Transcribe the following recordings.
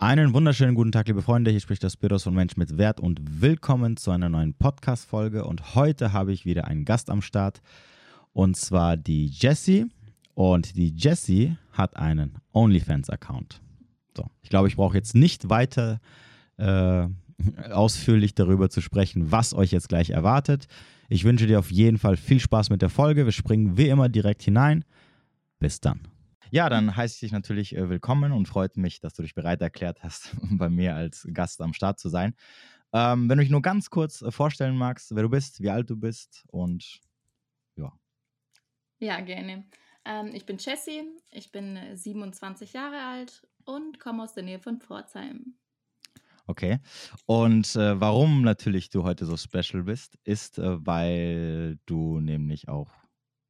Einen wunderschönen guten Tag, liebe Freunde. Hier spricht der Spiros von Mensch mit Wert und willkommen zu einer neuen Podcast-Folge. Und heute habe ich wieder einen Gast am Start und zwar die Jessie. Und die Jessie hat einen OnlyFans-Account. So, ich glaube, ich brauche jetzt nicht weiter äh, ausführlich darüber zu sprechen, was euch jetzt gleich erwartet. Ich wünsche dir auf jeden Fall viel Spaß mit der Folge. Wir springen wie immer direkt hinein. Bis dann. Ja, dann heiße ich dich natürlich äh, willkommen und freut mich, dass du dich bereit erklärt hast, bei mir als Gast am Start zu sein. Ähm, wenn du dich nur ganz kurz äh, vorstellen magst, wer du bist, wie alt du bist und ja. Ja, gerne. Ähm, ich bin Jessie, ich bin 27 äh, Jahre alt und komme aus der Nähe von Pforzheim. Okay. Und äh, warum natürlich du heute so special bist, ist, äh, weil du nämlich auch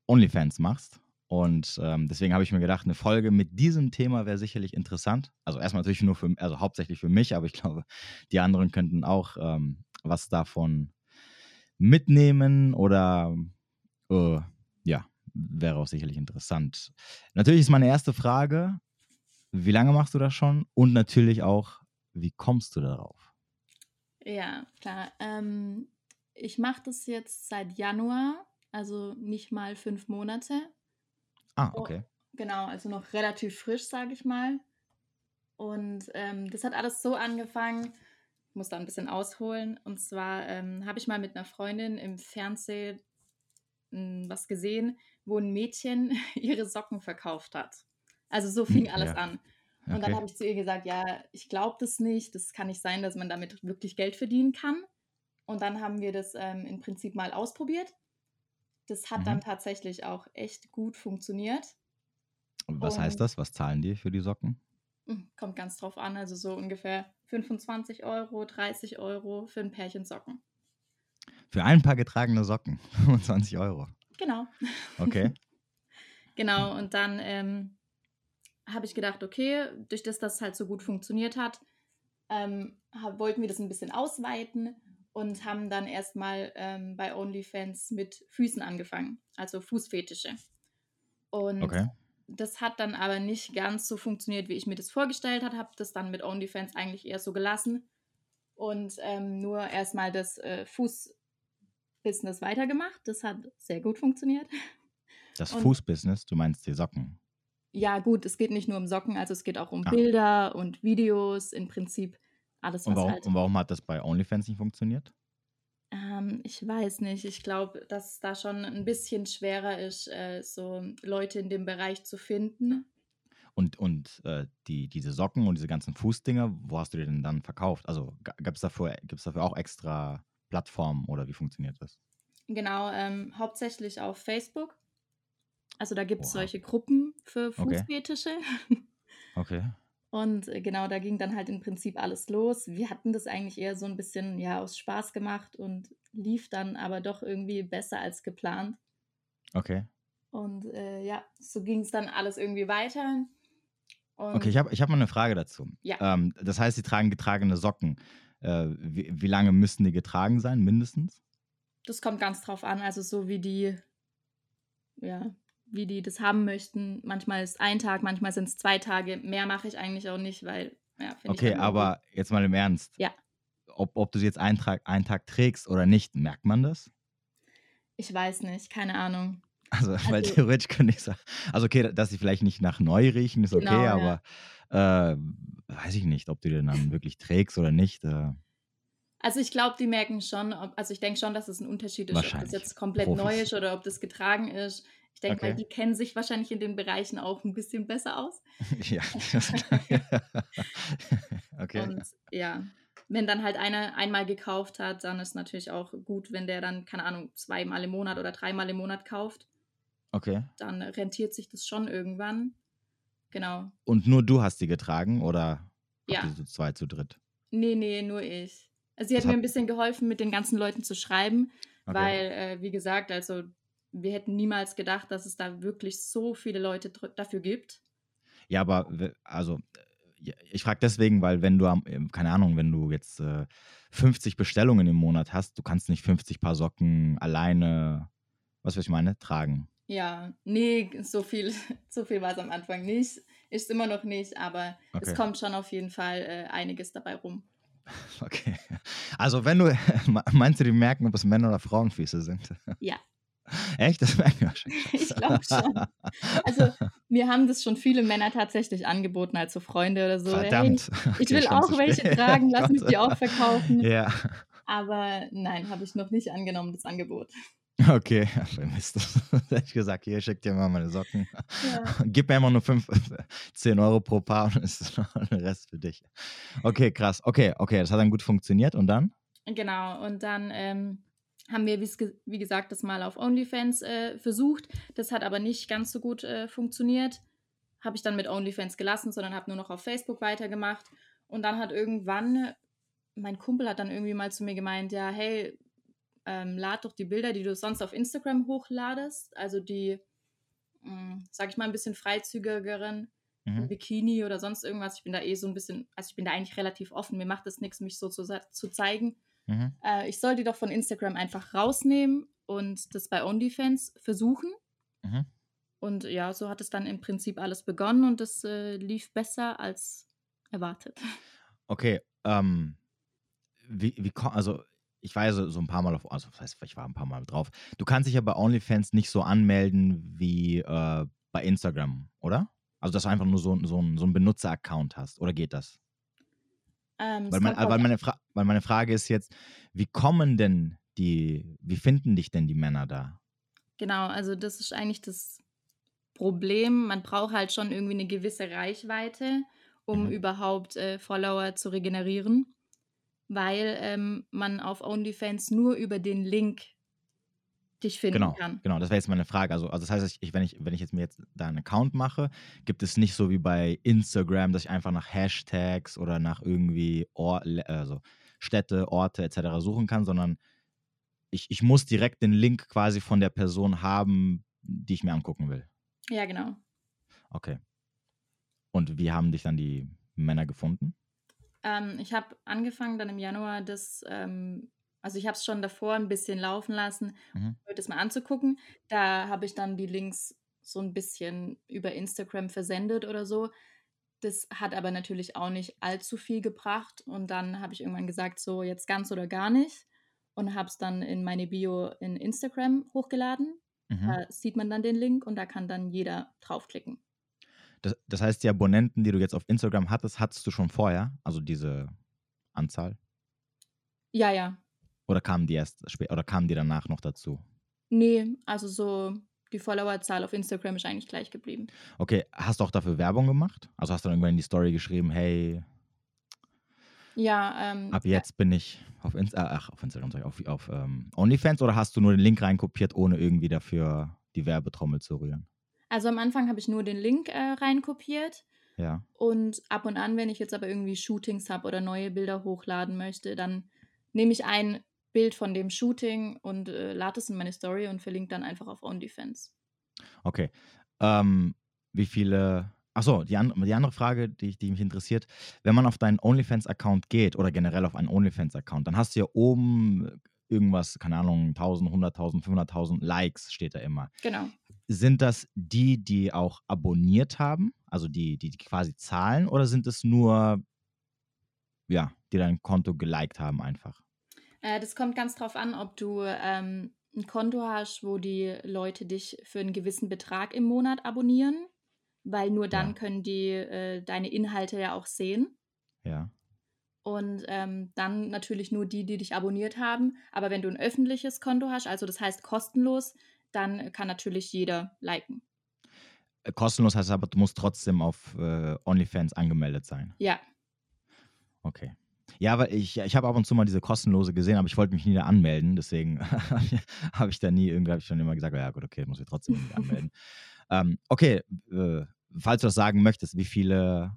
OnlyFans machst. Und ähm, deswegen habe ich mir gedacht, eine Folge mit diesem Thema wäre sicherlich interessant. Also erstmal natürlich nur für, also hauptsächlich für mich, aber ich glaube, die anderen könnten auch ähm, was davon mitnehmen oder äh, ja, wäre auch sicherlich interessant. Natürlich ist meine erste Frage, wie lange machst du das schon? Und natürlich auch, wie kommst du darauf? Ja, klar. Ähm, ich mache das jetzt seit Januar, also nicht mal fünf Monate. Ah, oh, okay. genau, also noch relativ frisch, sage ich mal. Und ähm, das hat alles so angefangen, ich muss da ein bisschen ausholen. Und zwar ähm, habe ich mal mit einer Freundin im Fernsehen hm, was gesehen, wo ein Mädchen ihre Socken verkauft hat. Also so fing hm, alles ja. an. Und okay. dann habe ich zu ihr gesagt, ja, ich glaube das nicht, das kann nicht sein, dass man damit wirklich Geld verdienen kann. Und dann haben wir das ähm, im Prinzip mal ausprobiert. Das hat mhm. dann tatsächlich auch echt gut funktioniert. Was Und, heißt das? Was zahlen die für die Socken? Hm, kommt ganz drauf an, also so ungefähr 25 Euro, 30 Euro für ein Pärchen Socken. Für ein paar getragene Socken, 25 Euro. Genau. Okay. genau, und dann ähm, habe ich gedacht, okay, durch das, dass es halt so gut funktioniert hat, ähm, wollten wir das ein bisschen ausweiten und haben dann erstmal ähm, bei OnlyFans mit Füßen angefangen, also Fußfetische. Und okay. das hat dann aber nicht ganz so funktioniert, wie ich mir das vorgestellt habe. Habe das dann mit OnlyFans eigentlich eher so gelassen und ähm, nur erstmal das äh, Fußbusiness weitergemacht. Das hat sehr gut funktioniert. Das Fußbusiness, du meinst die Socken? Ja, gut, es geht nicht nur um Socken, also es geht auch um ah. Bilder und Videos. Im Prinzip alles, und warum, halt und warum hat das bei OnlyFans nicht funktioniert? Ähm, ich weiß nicht. Ich glaube, dass es da schon ein bisschen schwerer ist, äh, so Leute in dem Bereich zu finden. Und, und äh, die, diese Socken und diese ganzen Fußdinger, wo hast du die denn dann verkauft? Also gab es dafür, gibt's dafür auch extra Plattformen oder wie funktioniert das? Genau, ähm, hauptsächlich auf Facebook. Also da gibt es solche Gruppen für Fußfetische. Okay. okay. Und äh, genau, da ging dann halt im Prinzip alles los. Wir hatten das eigentlich eher so ein bisschen ja aus Spaß gemacht und lief dann aber doch irgendwie besser als geplant. Okay. Und äh, ja, so ging es dann alles irgendwie weiter. Und okay, ich habe ich hab mal eine Frage dazu. Ja. Ähm, das heißt, Sie tragen getragene Socken. Äh, wie, wie lange müssten die getragen sein, mindestens? Das kommt ganz drauf an. Also so wie die, ja, wie die das haben möchten. Manchmal ist ein Tag, manchmal sind es zwei Tage. Mehr mache ich eigentlich auch nicht, weil, ja, finde Okay, aber jetzt mal im Ernst. Ja. Ob, ob du sie jetzt einen Tag, einen Tag trägst oder nicht, merkt man das? Ich weiß nicht, keine Ahnung. Also, also weil theoretisch könnte ich sagen, also okay, dass sie vielleicht nicht nach neu riechen, ist genau, okay, ja. aber äh, weiß ich nicht, ob du den dann wirklich trägst oder nicht. Äh. Also ich glaube, die merken schon, ob, also ich denke schon, dass es ein Unterschied ist, ob das jetzt komplett Profis. neu ist oder ob das getragen ist. Ich denke okay. mal, die kennen sich wahrscheinlich in den Bereichen auch ein bisschen besser aus. ja, okay. Und ja, wenn dann halt einer einmal gekauft hat, dann ist natürlich auch gut, wenn der dann, keine Ahnung, zweimal im Monat oder dreimal im Monat kauft. Okay. Dann rentiert sich das schon irgendwann. Genau. Und nur du hast die getragen oder ja. zu zwei, zu dritt? Nee, nee, nur ich. Also sie hat das mir ein bisschen geholfen, mit den ganzen Leuten zu schreiben, okay. weil, äh, wie gesagt, also wir hätten niemals gedacht, dass es da wirklich so viele Leute dafür gibt. Ja, aber also ich frage deswegen, weil wenn du, ähm, keine Ahnung, wenn du jetzt äh, 50 Bestellungen im Monat hast, du kannst nicht 50 Paar Socken alleine, was weiß ich meine, tragen. Ja, nee, so viel, so viel war es am Anfang nicht. Ist immer noch nicht, aber okay. es kommt schon auf jeden Fall äh, einiges dabei rum. Okay. Also wenn du, meinst du, die merken, ob es Männer- oder Frauenfüße sind? Ja. Echt? Das merken wir schon. ich glaube schon. Also mir haben das schon viele Männer tatsächlich angeboten, als so Freunde oder so. Verdammt. Hey, ich will auch welche tragen, lass mich die auch verkaufen. Ja. Aber nein, habe ich noch nicht angenommen, das Angebot. Okay, Mist. Hätte ich gesagt, hier, schick dir mal meine Socken. Ja. Gib mir immer nur 5, 10 Euro pro Paar und ist noch der Rest für dich. Okay, krass. Okay, okay, das hat dann gut funktioniert und dann? Genau, und dann ähm, haben wir, wie gesagt, das mal auf OnlyFans äh, versucht. Das hat aber nicht ganz so gut äh, funktioniert. Habe ich dann mit OnlyFans gelassen, sondern habe nur noch auf Facebook weitergemacht. Und dann hat irgendwann, mein Kumpel hat dann irgendwie mal zu mir gemeint, ja, hey, ähm, lad doch die Bilder, die du sonst auf Instagram hochladest, also die, mh, hm, sag ich mal, ein bisschen freizügigeren, mhm. Bikini oder sonst irgendwas. Ich bin da eh so ein bisschen, also ich bin da eigentlich relativ offen. Mir macht es nichts, mich so zu, zu zeigen. Mhm. Äh, ich soll die doch von Instagram einfach rausnehmen und das bei OnlyFans versuchen. Mhm. Und ja, so hat es dann im Prinzip alles begonnen und es äh, lief besser als erwartet. Okay, ähm, wie, wie, also ich war ja so, so, ein paar Mal auf, also das heißt, ich war ein paar Mal drauf. Du kannst dich ja bei OnlyFans nicht so anmelden wie äh, bei Instagram, oder? Also, dass du einfach nur so, so, so einen Benutzer-Account hast, oder geht das? Ähm, weil, mein, weil, meine weil meine Frage ist jetzt, wie kommen denn die, wie finden dich denn die Männer da? Genau, also das ist eigentlich das Problem. Man braucht halt schon irgendwie eine gewisse Reichweite, um mhm. überhaupt äh, Follower zu regenerieren weil ähm, man auf OnlyFans nur über den Link dich finden genau, kann. Genau, das wäre jetzt meine Frage. Also, also das heißt, ich, wenn, ich, wenn ich jetzt mir jetzt da einen Account mache, gibt es nicht so wie bei Instagram, dass ich einfach nach Hashtags oder nach irgendwie Or also Städte, Orte etc. suchen kann, sondern ich, ich muss direkt den Link quasi von der Person haben, die ich mir angucken will. Ja, genau. Okay. Und wie haben dich dann die Männer gefunden? Ähm, ich habe angefangen dann im Januar das, ähm, also ich habe es schon davor ein bisschen laufen lassen, mhm. das mal anzugucken. Da habe ich dann die Links so ein bisschen über Instagram versendet oder so. Das hat aber natürlich auch nicht allzu viel gebracht. Und dann habe ich irgendwann gesagt, so jetzt ganz oder gar nicht. Und habe es dann in meine Bio in Instagram hochgeladen. Mhm. Da sieht man dann den Link und da kann dann jeder draufklicken. Das, das heißt, die Abonnenten, die du jetzt auf Instagram hattest, hattest du schon vorher? Also diese Anzahl? Ja, ja. Oder kamen die erst oder kamen die danach noch dazu? Nee, also so die Followerzahl auf Instagram ist eigentlich gleich geblieben. Okay, hast du auch dafür Werbung gemacht? Also hast du dann irgendwann in die Story geschrieben, hey, ja, ähm, ab jetzt ja. bin ich auf, Insta äh, ach, auf Instagram, sorry, auf, auf ähm, OnlyFans oder hast du nur den Link reinkopiert, ohne irgendwie dafür die Werbetrommel zu rühren? Also am Anfang habe ich nur den Link äh, reinkopiert. Ja. Und ab und an, wenn ich jetzt aber irgendwie Shootings habe oder neue Bilder hochladen möchte, dann nehme ich ein Bild von dem Shooting und äh, lade es in meine Story und verlinke dann einfach auf OnlyFans. Okay. Ähm, wie viele. Achso, die, an, die andere Frage, die, die mich interessiert, wenn man auf deinen OnlyFans-Account geht oder generell auf einen OnlyFans-Account, dann hast du ja oben irgendwas, keine Ahnung, 1000, 100.000, 500.000 Likes steht da immer. Genau. Sind das die, die auch abonniert haben, also die, die, die quasi zahlen, oder sind es nur, ja, die dein Konto geliked haben einfach? Äh, das kommt ganz drauf an, ob du ähm, ein Konto hast, wo die Leute dich für einen gewissen Betrag im Monat abonnieren, weil nur dann ja. können die äh, deine Inhalte ja auch sehen. Ja. Und ähm, dann natürlich nur die, die dich abonniert haben. Aber wenn du ein öffentliches Konto hast, also das heißt kostenlos, dann kann natürlich jeder liken. Äh, kostenlos heißt aber, du musst trotzdem auf äh, OnlyFans angemeldet sein. Ja. Okay. Ja, weil ich, ich habe ab und zu mal diese kostenlose gesehen, aber ich wollte mich nie da anmelden, deswegen habe ich da nie, irgendwie habe ich schon immer gesagt, ja gut, okay, muss ich trotzdem anmelden. ähm, okay, äh, falls du das sagen möchtest, wie viele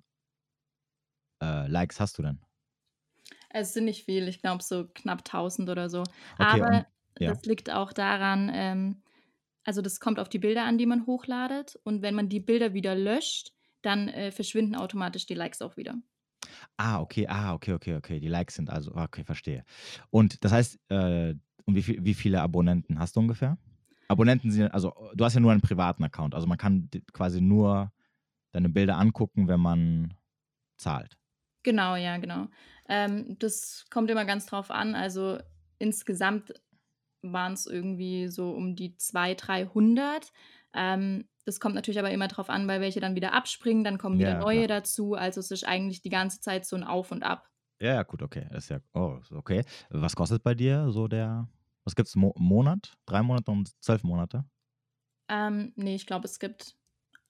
äh, Likes hast du denn? Es sind nicht viel, ich glaube so knapp 1000 oder so. Okay, aber und, ja. das liegt auch daran, ähm, also das kommt auf die Bilder an, die man hochladet. Und wenn man die Bilder wieder löscht, dann äh, verschwinden automatisch die Likes auch wieder. Ah, okay, ah, okay, okay, okay. Die Likes sind also, okay, verstehe. Und das heißt, äh, und wie, viel, wie viele Abonnenten hast du ungefähr? Abonnenten sind, also du hast ja nur einen privaten Account, also man kann quasi nur deine Bilder angucken, wenn man zahlt. Genau, ja, genau. Ähm, das kommt immer ganz drauf an. Also insgesamt waren es irgendwie so um die 200, 300. Ähm, das kommt natürlich aber immer drauf an, weil welche dann wieder abspringen, dann kommen wieder Ja, neue klar. dazu. Also es ist eigentlich die ganze Zeit so ein Auf und Ab. Ja, ja, gut, okay. Das ist ja, oh, okay. Was kostet bei dir so der, was gibt's, Mo Monat? Drei Monate und zwölf Monate? Ähm, nee, ich glaube, es gibt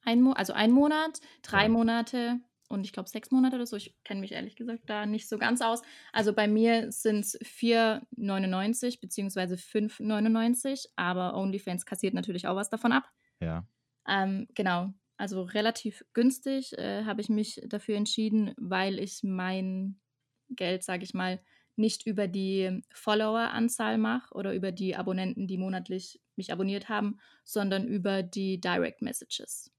ein Mo also ein Monat, drei Ja. Monate und ich glaube sechs Monate oder so. Ich kenne mich ehrlich gesagt da nicht so ganz aus. Also bei mir sind es 4,99 beziehungsweise 5,99, aber OnlyFans kassiert natürlich auch was davon ab. Ja. Ähm, genau, also relativ günstig äh, habe ich mich dafür entschieden, weil ich mein Geld, sage ich mal, nicht über die Follower-Anzahl mache oder über die Abonnenten, die monatlich mich abonniert haben, sondern über die Direct Messages.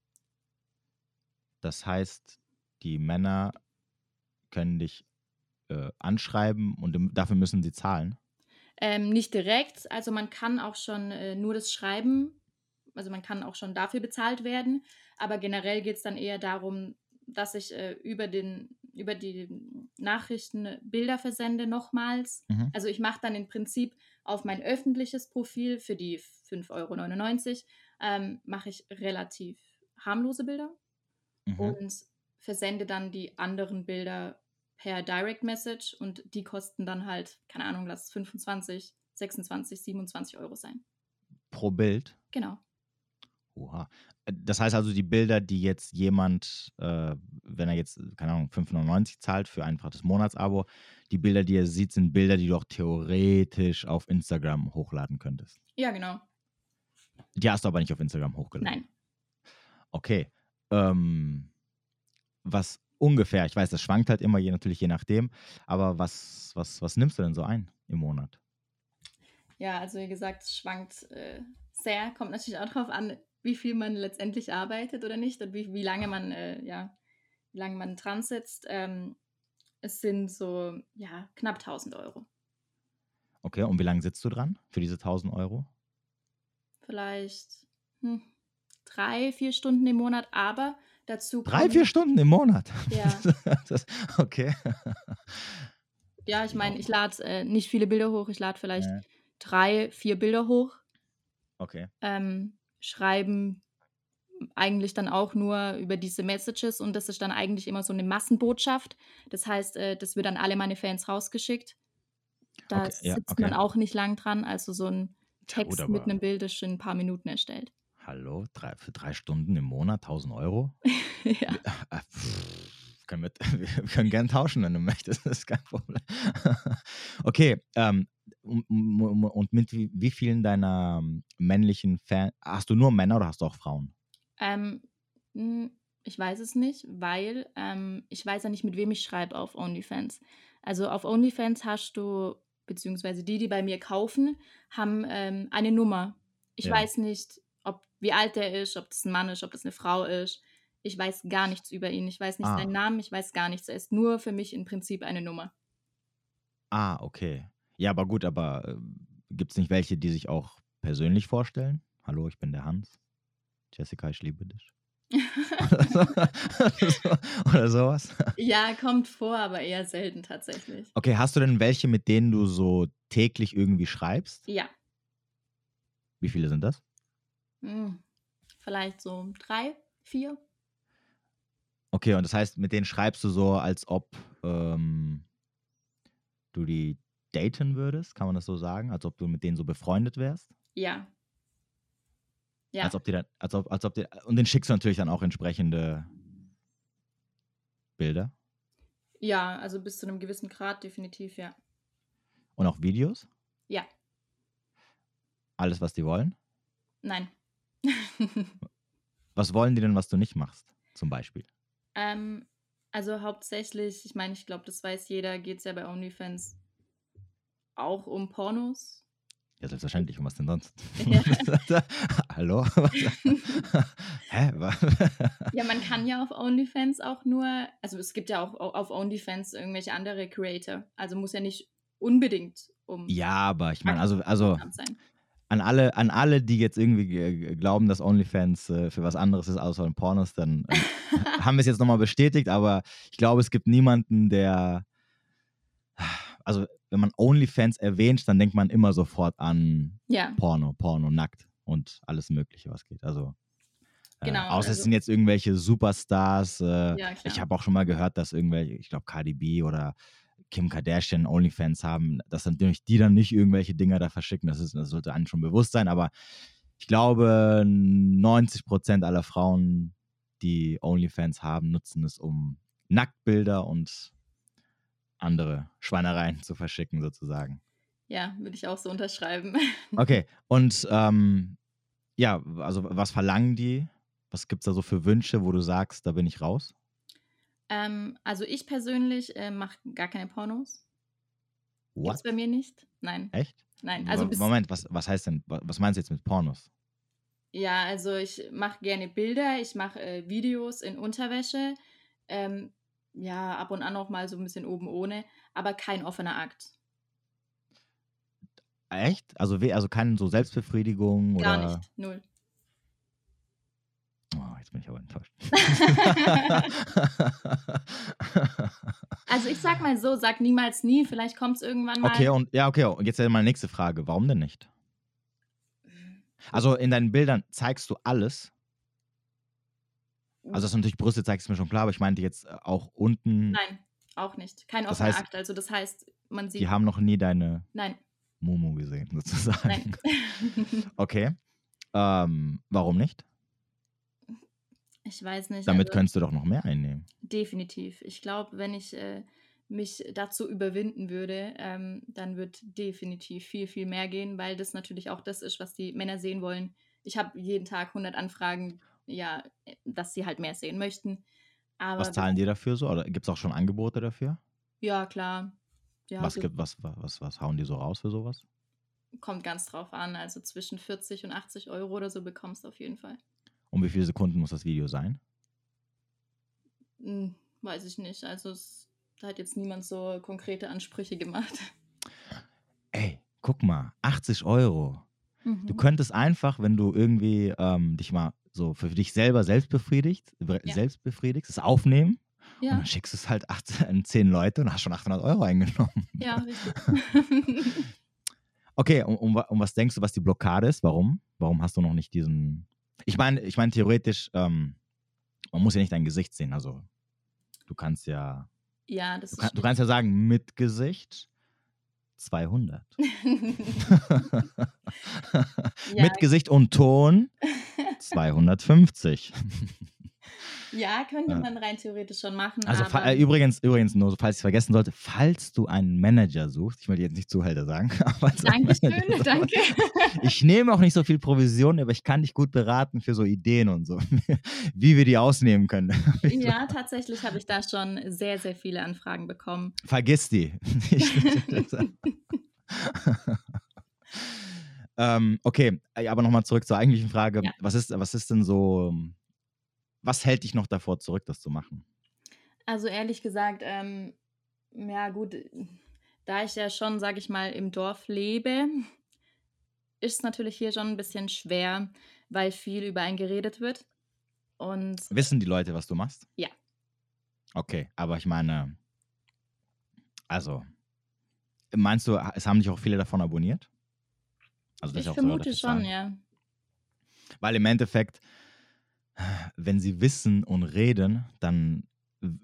Das heißt, die Männer können dich äh, anschreiben und dafür müssen sie zahlen. Ähm, nicht direkt, also man kann auch schon äh, nur das Schreiben, also man kann auch schon dafür bezahlt werden, aber generell geht es dann eher darum, dass ich äh, über, den, über die Nachrichten Bilder versende nochmals. Mhm. Also ich mache dann im Prinzip auf mein öffentliches Profil für die 5,99 Euro ähm, mache ich relativ harmlose Bilder Mhm. und versende dann die anderen Bilder per Direct Message und die kosten dann halt, keine Ahnung, lass es 25, 26, 27 Euro sein. Pro Bild. Genau. Oha. Äh, Das heißt also, die Bilder, die jetzt jemand, äh, wenn er jetzt, keine Ahnung, 5,99 zahlt für einfach das Monatsabo, die Bilder, die er sieht, sind Bilder, die du auch theoretisch auf Instagram hochladen könntest. Ja, genau. Die hast du aber nicht auf Instagram hochgeladen. Nein. Okay. Ähm, was ungefähr, ich weiß, das schwankt halt immer je, natürlich je nachdem, aber was, was, was nimmst du denn so ein im Monat? Ja, also wie gesagt, es schwankt äh, sehr. Kommt natürlich auch darauf an, wie viel man letztendlich arbeitet oder nicht und wie, wie lange man, äh, ja, wie lange man dran sitzt. Ähm, es sind so, ja, knapp 1000 Euro. Okay, und wie lange sitzt du dran für diese 1000 Euro? Vielleicht hm, drei, vier Stunden im Monat, aber dazu Drei, vier Stunden im Monat. Ja. das, okay. Ja, ich meine, ich lade äh, nicht viele Bilder hoch. Ich lade vielleicht Ja. drei, vier Bilder hoch. Okay. Ähm, schreiben eigentlich dann auch nur über diese Messages und das ist dann eigentlich immer so eine Massenbotschaft. Das heißt, äh, das wird an alle meine Fans rausgeschickt. Da Okay, ja, sitzt okay. man auch nicht lang dran. Also so ein Ja, Text mit aber- einem Bild ist schon in ein paar Minuten erstellt. Hallo, drei, für drei Stunden im Monat 1000 Euro? ja. Äh, pff, können wir, wir können gern tauschen, wenn du möchtest. Das ist kein Problem. okay, ähm, und- mit wie, vielen deiner ähm, männlichen Fans, hast du nur Männer oder hast du auch Frauen? Ähm, ich weiß es nicht, weil ähm, ich weiß ja nicht, mit wem ich schreibe auf OnlyFans. Also auf OnlyFans hast du, beziehungsweise die, die bei mir kaufen, haben ähm, eine Nummer. Ich Ja. weiß nicht, ob wie alt der ist, ob das ein Mann ist, ob das eine Frau ist. Ich weiß gar nichts über ihn. Ich weiß nicht Ah. seinen Namen, ich weiß gar nichts. Er ist nur für mich im Prinzip eine Nummer. Ah, okay. Ja, aber gut, aber äh, gibt es nicht welche, die sich auch persönlich vorstellen? Hallo, ich bin der Hans. Jessica, ich liebe dich. Oder, so, oder, so, oder sowas. ja, kommt vor, aber eher selten tatsächlich. Okay, hast du denn welche, mit denen du so täglich irgendwie schreibst? Ja, Wie viele sind das? hm, vielleicht so drei, vier. Okay, und das heißt, mit denen schreibst du so, als ob ähm, du die daten würdest, kann man das so sagen? Als ob du mit denen so befreundet wärst? Ja. Ja. Als ob die dann, als ob, als ob die, und den schickst du natürlich dann auch entsprechende Bilder Ja, also bis zu einem gewissen Grad definitiv, ja. und auch Videos? Ja. Alles, was die wollen? Nein. Was wollen die denn, was du nicht machst? Zum Beispiel. Ähm, also hauptsächlich, ich meine, ich glaube, das weiß jeder, geht es ja bei OnlyFans auch um Pornos. Ja, selbstverständlich. Und was denn sonst? Ja. Hallo? Hä? Ja, man kann ja auf OnlyFans auch nur, also es gibt ja auch au- auf OnlyFans irgendwelche andere Creator. Also muss ja nicht unbedingt um ja, aber ich meine, also, also. An alle, an alle, die jetzt irgendwie glauben, dass OnlyFans äh, für was anderes ist außer Pornos, dann äh, haben wir es jetzt nochmal bestätigt, aber ich glaube, es gibt niemanden, der, also wenn man OnlyFans erwähnt, dann denkt man immer sofort an Ja, Porno, Porno, nackt und alles Mögliche, was geht. Also äh, Genau, außer es also- sind jetzt irgendwelche Superstars. Äh, ja, ich habe auch schon mal gehört, dass irgendwelche, ich glaube Cardi B oder Kim Kardashian OnlyFans haben, dass dann natürlich die dann nicht irgendwelche Dinger da verschicken. Das, ist, das sollte einem schon bewusst sein. Aber ich glaube, 90 Prozent aller Frauen, die OnlyFans haben, nutzen es, um Nacktbilder und andere Schweinereien zu verschicken, sozusagen. Ja, würde ich auch so unterschreiben. Okay, und ähm, ja, also was verlangen die? Was gibt es da so für Wünsche, wo du sagst, da bin ich raus? Ähm, also ich persönlich äh, mache gar keine Pornos. What? Gibt's bei mir nicht? Nein, Echt? nein. Also Moment, was, was heißt denn, wa- was meinst du jetzt mit Pornos? ja, also ich mache gerne Bilder, ich mache äh, Videos in Unterwäsche. Ähm, ja, ab und an auch mal so ein bisschen oben ohne, aber kein offener Akt. Echt? Also, also keine so Selbstbefriedigung Gar oder? nicht. Null. Jetzt bin ich aber enttäuscht. Also ich sag mal so, sag niemals nie, vielleicht kommt es irgendwann mal. okay, und ja, okay, und jetzt meine nächste Frage. Warum denn nicht? Also in deinen Bildern zeigst du alles. Also, dass du natürlich Brüste zeigst, ist mir schon klar, aber ich meinte jetzt äh, auch unten, Nein, auch nicht. Kein Das offener Akt. Also das heißt, man sieht. die haben noch nie deine Nein, Mumu gesehen, sozusagen. nein. Okay. Ähm, warum nicht? Ich weiß nicht. Damit also, könntest du doch noch mehr einnehmen. Definitiv. Ich glaube, wenn ich äh, mich dazu überwinden würde, ähm, dann wird definitiv viel, viel mehr gehen, weil das natürlich auch das ist, was die Männer sehen wollen. Ich habe jeden Tag 100 Anfragen, ja, dass sie halt mehr sehen möchten. Aber Was zahlen die dafür so? Oder gibt es auch schon Angebote dafür? ja, klar. Ja, was, gibt, was, was, was hauen die so raus für sowas? kommt ganz drauf an. Also zwischen 40 und 80 Euro oder so bekommst du auf jeden Fall. Um wie viele Sekunden muss das Video sein? Hm, weiß ich nicht. Also es, da hat jetzt niemand so konkrete Ansprüche gemacht. Ey, guck mal, 80 Euro. Du Mhm. könntest einfach, wenn du irgendwie ähm, dich mal so für dich selber selbst befriedigt, Ja. selbst befriedigst, es aufnehmen und Ja, dann schickst du es halt 18, 10 Leute und hast schon 800 Euro eingenommen. ja, richtig. Okay, um, um, um was denkst du, was die Blockade ist? Warum? Warum hast du noch nicht diesen. Ich meine, ich meine theoretisch, ähm, man muss ja nicht dein Gesicht sehen. Also du kannst ja, ja, das du, kann, du kannst ja sagen, mit Gesicht 200. Ja. mit Gesicht und Ton 250. Ja, könnte man rein theoretisch schon machen. Also äh, übrigens, übrigens, nur falls ich vergessen sollte, falls du einen Manager suchst, ich will dir jetzt nicht Zuhälter sagen, aber Dankeschön, suchst, danke. Ich nehme auch nicht so viel Provision, aber ich kann dich gut beraten für so Ideen und so, wie wir die ausnehmen können. Ja, tatsächlich habe ich da schon sehr, sehr viele Anfragen bekommen. Vergiss die. ähm, okay, aber nochmal zurück zur eigentlichen Frage. Ja. Was, ist, was ist denn so, was hält dich noch davor zurück, das zu machen? Also ehrlich gesagt, ähm, ja gut, da ich ja schon, sage ich mal, im Dorf lebe, ist es natürlich hier schon ein bisschen schwer, weil viel über einen geredet wird. Und Wissen die Leute, was du machst? Ja. Okay, aber ich meine, also, meinst du, es haben dich auch viele davon abonniert? Also, ich so vermute relativ schon, ja. Weil im Endeffekt, wenn sie wissen und reden, dann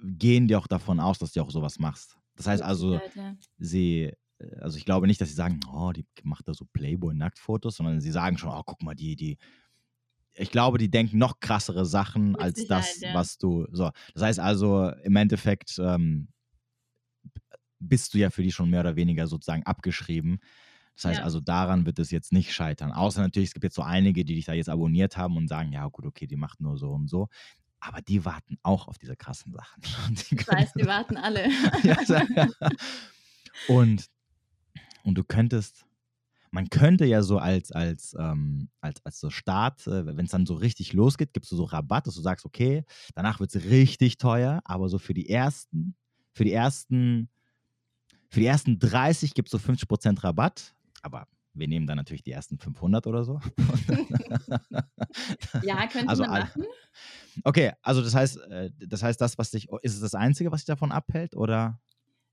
gehen die auch davon aus, dass du auch sowas machst. Das heißt also, sie, äh, also ich glaube nicht, dass sie sagen, oh, die macht da so Playboy-Nacktfotos, sondern sie sagen schon, oh, guck mal, die, die. Ich glaube, die denken noch krassere Sachen Mit als Sicherheit, das, ja. was du. So, das heißt also, im Endeffekt ähm, bist du ja für die schon mehr oder weniger sozusagen abgeschrieben. Das heißt Ja. also, daran wird es jetzt nicht scheitern. Außer natürlich, es gibt jetzt so einige, die dich da jetzt abonniert haben und sagen, ja gut, okay, die macht nur so und so. Aber die warten auch auf diese krassen Sachen. Die können- weiß, die warten alle. ja, so- und, und du könntest, man könnte ja so als, als, ähm, als, als so Start, äh, wenn es dann so richtig losgeht, gibst du so Rabatt, dass du sagst, okay, danach wird es richtig teuer, aber so für die ersten, für die ersten, für die ersten 30 gibt es so 50% Rabatt, aber wir nehmen dann natürlich die ersten 500 oder so. ja, könnte also, man machen. Okay, also das heißt, äh, das heißt, das, was dich, ist es das Einzige, was dich davon abhält, oder?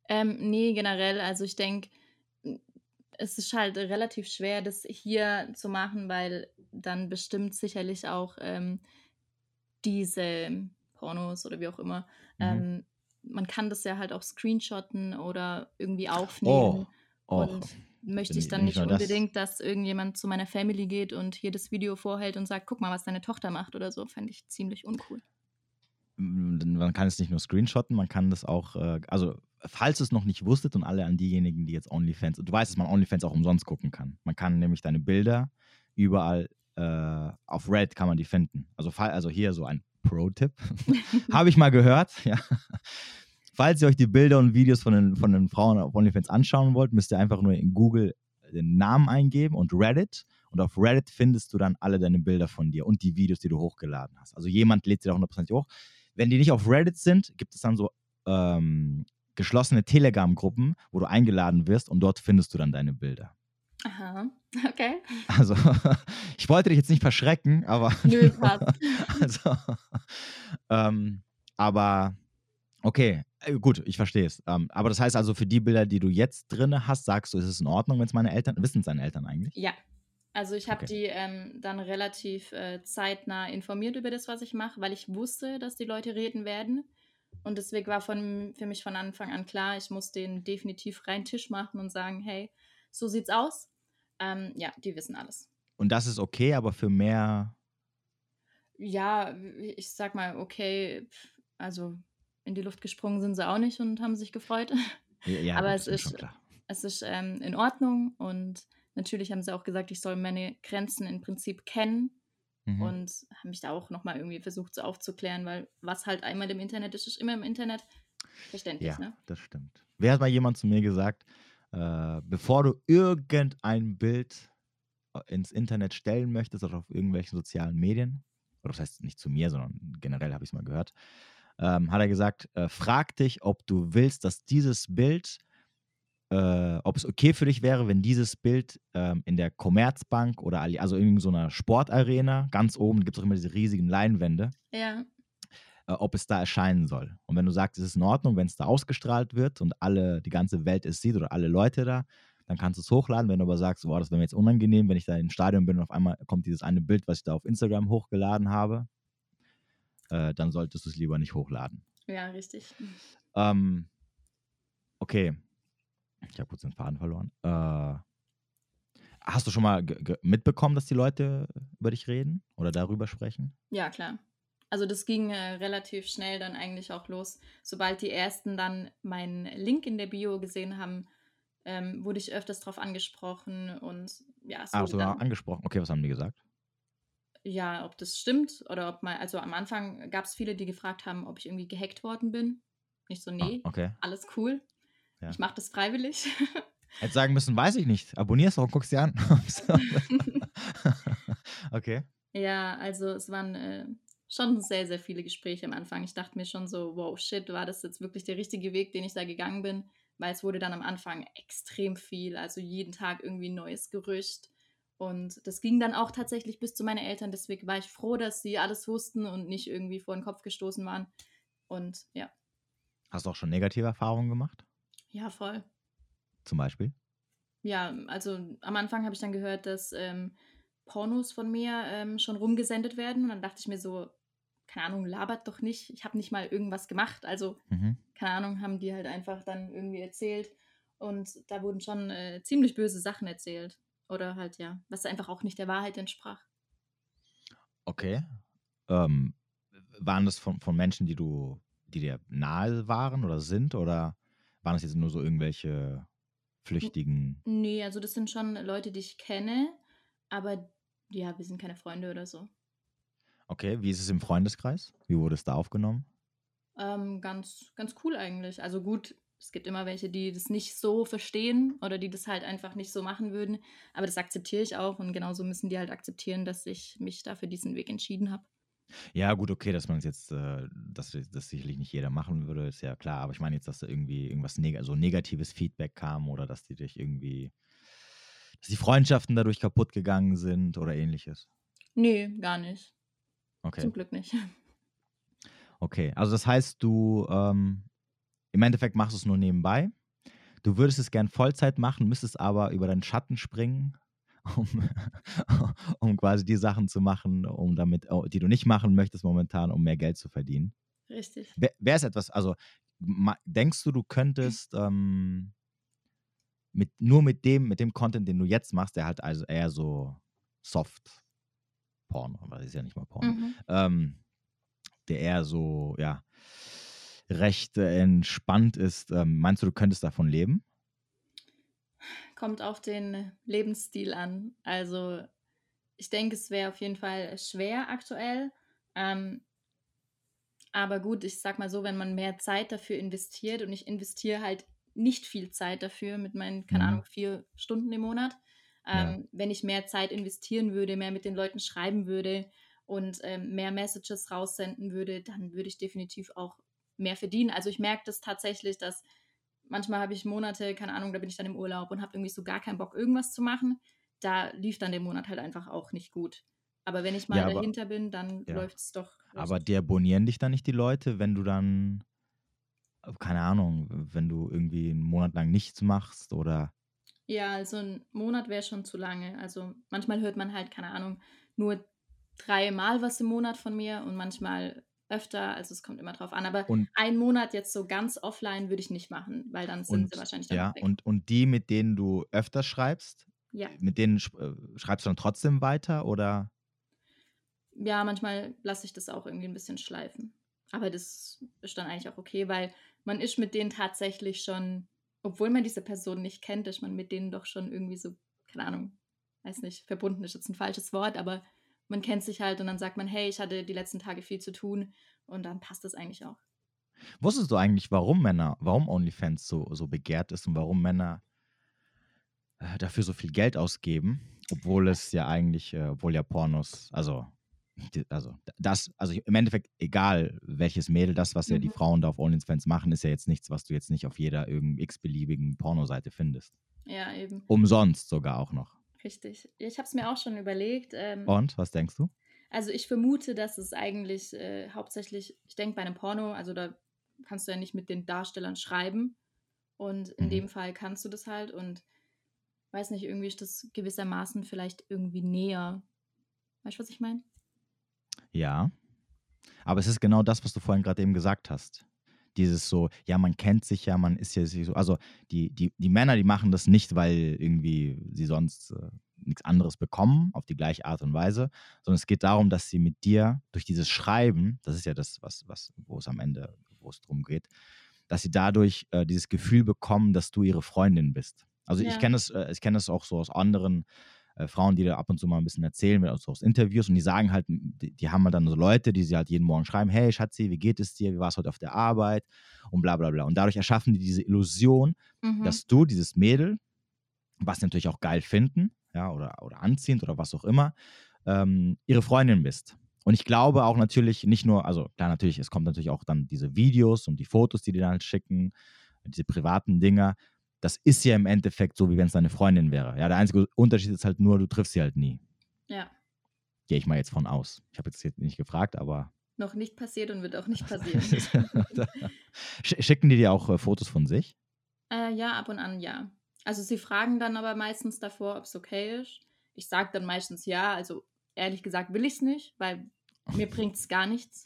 Ähm, nee, generell. Also ich denke, es ist halt relativ schwer, das hier zu machen, weil dann bestimmt sicherlich auch ähm, diese Pornos oder wie auch immer, mhm. ähm, man kann das ja halt auch screenshotten oder irgendwie aufnehmen. Oh. Oh. Und möchte ich dann nicht, nicht unbedingt, das. dass irgendjemand zu meiner Family geht und hier das Video vorhält und sagt, guck mal, was deine Tochter macht oder so, fände ich ziemlich uncool. Man kann es nicht nur screenshotten, man kann das auch, äh, also falls du es noch nicht wusstet und alle an diejenigen, die jetzt OnlyFans, du weißt, dass man OnlyFans auch umsonst gucken kann. Man kann nämlich deine Bilder überall äh, auf Red kann man die finden. Also, also hier so ein Pro-Tipp. Habe ich mal gehört, ja. Falls ihr euch die Bilder und Videos von den, von den Frauen auf OnlyFans anschauen wollt, müsst ihr einfach nur in Google den Namen eingeben und Reddit. Und auf Reddit findest du dann alle deine Bilder von dir und die Videos, die du hochgeladen hast. Also jemand lädt sie da hundertprozentig hoch. Wenn die nicht auf Reddit sind, gibt es dann so ähm, geschlossene Telegram-Gruppen, wo du eingeladen wirst und dort findest du dann deine Bilder. Aha, okay. Also, ich wollte dich jetzt nicht verschrecken, aber. Nö, passt. also, ähm, aber okay, äh, gut, ich verstehe es. Ähm, aber das heißt also, für die Bilder, die du jetzt drin hast, sagst du, ist es in Ordnung, wenn es meine Eltern, wissen es deine Eltern eigentlich? Ja. Also ich habe okay. die ähm, dann relativ äh, zeitnah informiert über das, was ich mache, weil ich wusste, dass die Leute reden werden. Und deswegen war von, für mich von Anfang an klar, ich muss den definitiv rein Tisch machen und sagen, hey, so sieht's aus. Ähm, ja, die wissen alles. Und das ist okay, aber für mehr. Ja, ich sag mal, okay, also in die Luft gesprungen sind sie auch nicht und haben sich gefreut. Ja, ja aber es ist, es ist ähm, in Ordnung und natürlich haben sie auch gesagt, ich soll meine Grenzen im Prinzip kennen mhm. und haben mich da auch nochmal irgendwie versucht so aufzuklären, weil was halt einmal im Internet ist, ist immer im Internet. Verständlich, ja, ne? das stimmt. Wer hat mal jemand zu mir gesagt, äh, bevor du irgendein Bild äh, ins Internet stellen möchtest oder auf irgendwelchen sozialen Medien, oder das heißt nicht zu mir, sondern generell habe ich es mal gehört, ähm, hat er gesagt, äh, frag dich, ob du willst, dass dieses Bild, äh, ob es okay für dich wäre, wenn dieses Bild ähm, in der Commerzbank oder also in so einer Sportarena, ganz oben gibt es auch immer diese riesigen Leinwände. Ja äh, ob es da erscheinen soll. Und wenn du sagst, es ist in Ordnung, wenn es da ausgestrahlt wird und alle, die ganze Welt es sieht oder alle Leute da, dann kannst du es hochladen. Wenn du aber sagst, boah, das wäre mir jetzt unangenehm, wenn ich da im Stadion bin und auf einmal kommt dieses eine Bild, was ich da auf Instagram hochgeladen habe, äh, dann solltest du es lieber nicht hochladen. Ja, richtig. Ähm, okay. Ich habe kurz den Faden verloren. Äh, hast du schon mal mitbekommen, dass die Leute über dich reden oder darüber sprechen? Ja, klar. Also das ging äh, relativ schnell dann eigentlich auch los. Sobald die ersten dann meinen Link in der Bio gesehen haben, ähm, wurde ich öfters darauf angesprochen und ja, es ah, sogar angesprochen. Okay, was haben die gesagt? Ja, ob das stimmt oder ob mal, also am Anfang gab es viele, die gefragt haben, ob ich irgendwie gehackt worden bin. Nicht so, nee, oh, okay. alles cool. Ja. Ich mache das freiwillig. Hätte sagen müssen, weiß ich nicht. Abonnierst doch und guckst dir an. okay. Ja, also es waren äh, schon sehr, sehr viele Gespräche am Anfang. Ich dachte mir schon so, wow, shit, war das jetzt wirklich der richtige Weg, den ich da gegangen bin? Weil es wurde dann am Anfang extrem viel, also jeden Tag irgendwie ein neues Gerücht. Und das ging dann auch tatsächlich bis zu meinen Eltern. Deswegen war ich froh, dass sie alles wussten und nicht irgendwie vor den Kopf gestoßen waren. Und ja. Hast du auch schon negative Erfahrungen gemacht? Ja, voll. Zum Beispiel? Ja, also am Anfang habe ich dann gehört, dass ähm, Pornos von mir ähm, schon rumgesendet werden. Und dann dachte ich mir so, keine Ahnung, labert doch nicht. Ich habe nicht mal irgendwas gemacht. Also, mhm. keine Ahnung, haben die halt einfach dann irgendwie erzählt. Und da wurden schon äh, ziemlich böse Sachen erzählt. Oder halt, ja, was einfach auch nicht der Wahrheit entsprach. Okay. Ähm, waren das von, von Menschen, die du, die dir nahe waren oder sind? Oder waren das jetzt nur so irgendwelche flüchtigen? Nee, also das sind schon Leute, die ich kenne, aber ja, wir sind keine Freunde oder so. Okay, wie ist es im Freundeskreis? Wie wurde es da aufgenommen? Ähm, ganz, ganz cool eigentlich. Also gut, es gibt immer welche, die das nicht so verstehen oder die das halt einfach nicht so machen würden. Aber das akzeptiere ich auch und genauso müssen die halt akzeptieren, dass ich mich da für diesen Weg entschieden habe. Ja, gut, okay, dass man es jetzt, äh, dass das sicherlich nicht jeder machen würde, ist ja klar. Aber ich meine jetzt, dass da irgendwie irgendwas neg so negatives Feedback kam oder dass die dich irgendwie dass die Freundschaften dadurch kaputt gegangen sind oder ähnliches? Nee, gar nicht. Okay. Zum Glück nicht. Okay, also das heißt, du ähm, im Endeffekt machst du es nur nebenbei. Du würdest es gern Vollzeit machen, müsstest aber über deinen Schatten springen, um, um quasi die Sachen zu machen, um damit, oh, die du nicht machen möchtest momentan, um mehr Geld zu verdienen. Richtig. Wäre es etwas, also denkst du, du könntest ähm, mit, nur mit dem, mit dem Content, den du jetzt machst, der halt also eher so soft Porno, aber das ist ja nicht mal Porno, Mhm. ähm, der eher so, ja, recht äh, entspannt ist, ähm, meinst du, du könntest davon leben? Kommt auf den Lebensstil an. Also ich denke, es wäre auf jeden Fall schwer aktuell. Ähm, aber gut, ich sag mal so, wenn man mehr Zeit dafür investiert und ich investiere halt nicht viel Zeit dafür mit meinen, keine Mhm. Ahnung, vier Stunden im Monat. Ja. Ähm, Wenn ich mehr Zeit investieren würde, mehr mit den Leuten schreiben würde und ähm, mehr Messages raussenden würde, dann würde ich definitiv auch mehr verdienen. Also ich merke das tatsächlich, dass manchmal habe ich Monate, keine Ahnung, da bin ich dann im Urlaub und habe irgendwie so gar keinen Bock, irgendwas zu machen. Da lief dann der Monat halt einfach auch nicht gut. Aber wenn ich mal Ja, aber- dahinter bin, dann Ja. läuft es doch. Aber die abonnieren dich dann nicht die Leute, wenn du dann, keine Ahnung, wenn du irgendwie einen Monat lang nichts machst oder. Ja, also ein Monat wäre schon zu lange. Also manchmal hört man halt, keine Ahnung, nur dreimal was im Monat von mir und manchmal öfter. Also es kommt immer drauf an. Aber Und, einen Monat jetzt so ganz offline würde ich nicht machen, weil dann sind und, sie wahrscheinlich dann ja, weg. und, und die, mit denen du öfter schreibst, ja. mit denen sch- äh, schreibst du dann trotzdem weiter oder? ja, manchmal lasse ich das auch irgendwie ein bisschen schleifen. Aber das ist dann eigentlich auch okay, weil man ist mit denen tatsächlich schon, obwohl man diese Person nicht kennt, ist man mit denen doch schon irgendwie so, keine Ahnung, weiß nicht, verbunden ist jetzt ein falsches Wort, aber man kennt sich halt und dann sagt man, hey, ich hatte die letzten Tage viel zu tun und dann passt das eigentlich auch. Wusstest du eigentlich, warum Männer, warum OnlyFans so, so begehrt ist und warum Männer äh, dafür so viel Geld ausgeben, obwohl es ja eigentlich, äh, obwohl ja Pornos, also, die, also das, also im Endeffekt egal welches Mädel, das, was ja die Mhm. Frauen da auf OnlyFans machen, ist ja jetzt nichts, was du jetzt nicht auf jeder irgendeinem x-beliebigen Pornoseite findest. Ja, eben, Umsonst sogar auch noch. Richtig. Ich habe es mir auch schon überlegt. Ähm, Und, was denkst du? Also ich vermute, dass es eigentlich äh, hauptsächlich, ich denke bei einem Porno, also da kannst du ja nicht mit den Darstellern schreiben. Und in Mhm. dem Fall kannst du das halt und weiß nicht, irgendwie ist das gewissermaßen vielleicht irgendwie näher. Weißt du, was ich meine? Ja. Aber es ist genau das, was du vorhin gerade eben gesagt hast. Dieses so, ja, man kennt sich ja, man ist ja so. Also die, die, die Männer, die machen das nicht, weil irgendwie sie sonst äh, nichts anderes bekommen, auf die gleiche Art und Weise, sondern es geht darum, dass sie mit dir durch dieses Schreiben, das ist ja das, was, was, wo es am Ende, wo es drum geht, dass sie dadurch äh, dieses Gefühl bekommen, dass du ihre Freundin bist. Also ich Ja. kenne das, äh, ich kenne das auch so aus anderen äh, Frauen, die da ab und zu mal ein bisschen erzählen, also aus Interviews und die sagen halt, die, die haben halt dann so Leute, die sie halt jeden Morgen schreiben, hey Schatzi, wie geht es dir, wie war es heute auf der Arbeit und bla bla bla. Und dadurch erschaffen die diese Illusion, Mhm. dass du, dieses Mädel, was sie natürlich auch geil finden, ja, oder, oder anziehend oder was auch immer, ähm, ihre Freundin bist. Und ich glaube auch natürlich nicht nur, also klar, natürlich, es kommt natürlich auch dann diese Videos und die Fotos, die die dann halt schicken, diese privaten Dinger. Das ist ja im Endeffekt so, wie wenn es deine Freundin wäre. Ja, der einzige Unterschied ist halt nur, du triffst sie halt nie. ja, Gehe ich mal jetzt von aus. Ich habe jetzt nicht gefragt, aber. noch nicht passiert und wird auch nicht passieren. Sch- Schicken die dir auch äh, Fotos von sich? äh, ja, ab und an ja. Also sie fragen dann aber meistens davor, ob es okay ist. Ich sage dann meistens ja. Also ehrlich gesagt will ich es nicht, weil mir bringt es gar nichts.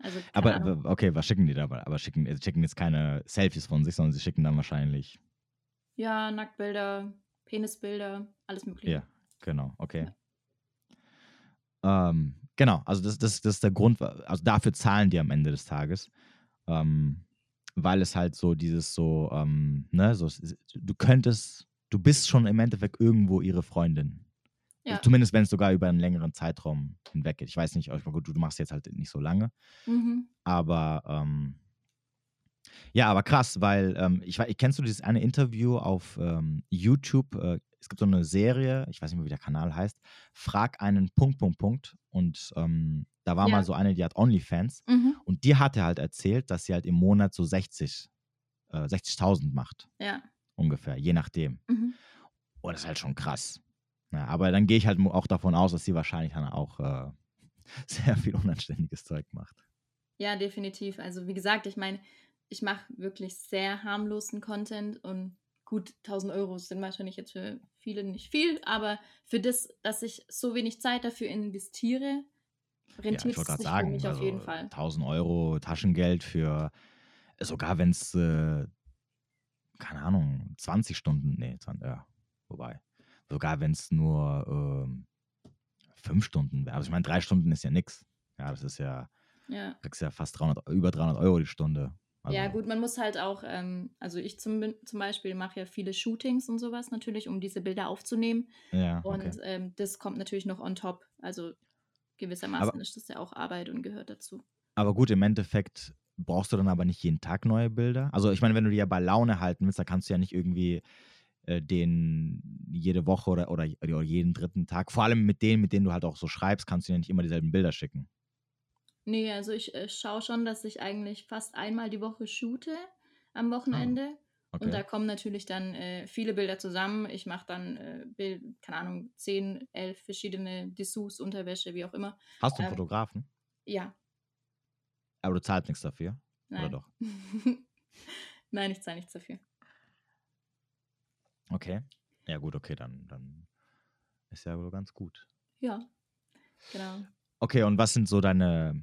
Also, Aber Ahnung. okay, was schicken die da? Aber schicken, sie schicken jetzt keine Selfies von sich, sondern sie schicken dann wahrscheinlich. Ja, Nacktbilder, Penisbilder, alles mögliche. Ja, genau, okay. Ähm, genau, also das, das, das ist der Grund, also dafür zahlen die am Ende des Tages. Ähm, weil es halt so dieses so, ähm, ne, so, du könntest, du bist schon im Endeffekt irgendwo ihre Freundin. Ja. Zumindest wenn es sogar über einen längeren Zeitraum hinweg geht. Ich weiß nicht, aber gut, du machst jetzt halt nicht so lange. Mhm. Aber ähm, ja, aber krass, weil ähm, ich weiß, kennst du dieses eine Interview auf ähm, YouTube? Äh, es gibt so eine Serie, ich weiß nicht mehr, wie der Kanal heißt. Frag einen Punkt, Punkt, Punkt. Und ähm, da war Ja. mal so eine, die hat OnlyFans. Mhm. Und die hatte halt erzählt, dass sie halt im Monat so 60, äh, 60.000 macht, Ja. ungefähr, je nachdem. Mhm. Und das ist halt schon krass. Ja, aber dann gehe ich halt auch davon aus, dass sie wahrscheinlich dann auch äh, sehr viel unanständiges Zeug macht. Ja, definitiv. Also wie gesagt, ich meine, ich mache wirklich sehr harmlosen Content und gut, 1000 Euro sind wahrscheinlich jetzt für viele nicht viel, aber für das, dass ich so wenig Zeit dafür investiere, rentiert ja, es sich sagen, für mich also auf jeden Fall. 1000 Euro Taschengeld für, sogar wenn es, äh, keine Ahnung, 20 Stunden, nee, 20, ja, wobei, sogar wenn es nur ähm, fünf Stunden wäre. Also ich meine, drei Stunden ist ja nichts. Ja, das ist ja, Ja. kriegst ja fast 300, über 300 Euro die Stunde. Also, Ja, gut, man muss halt auch, ähm, also ich zum, zum Beispiel mache ja viele Shootings und sowas natürlich, um diese Bilder aufzunehmen. Ja, Und okay. ähm, das kommt natürlich noch on top. Also gewissermaßen ist das ja auch Arbeit und gehört dazu. Aber gut, im Endeffekt brauchst du dann aber nicht jeden Tag neue Bilder. Also ich meine, wenn du die ja bei Laune halten willst, dann kannst du ja nicht irgendwie äh, den jede Woche oder, oder, oder jeden dritten Tag, vor allem mit denen, mit denen du halt auch so schreibst, kannst du ja nicht immer dieselben Bilder schicken. Nee, also ich äh, schaue schon, dass ich eigentlich fast einmal die Woche shoote am Wochenende. Okay. Und da kommen natürlich dann äh, viele Bilder zusammen. Ich mache dann, äh, Bild, keine Ahnung, 10, 11 verschiedene Dessous, Unterwäsche, wie auch immer. Hast du einen ähm, Fotografen? Ja, Aber du zahlst nichts dafür? nein. Oder doch? nein, ich zahle nichts dafür. Okay. Ja, gut, okay, dann, dann ist ja wohl ganz gut. Ja, genau. Okay, und was sind so deine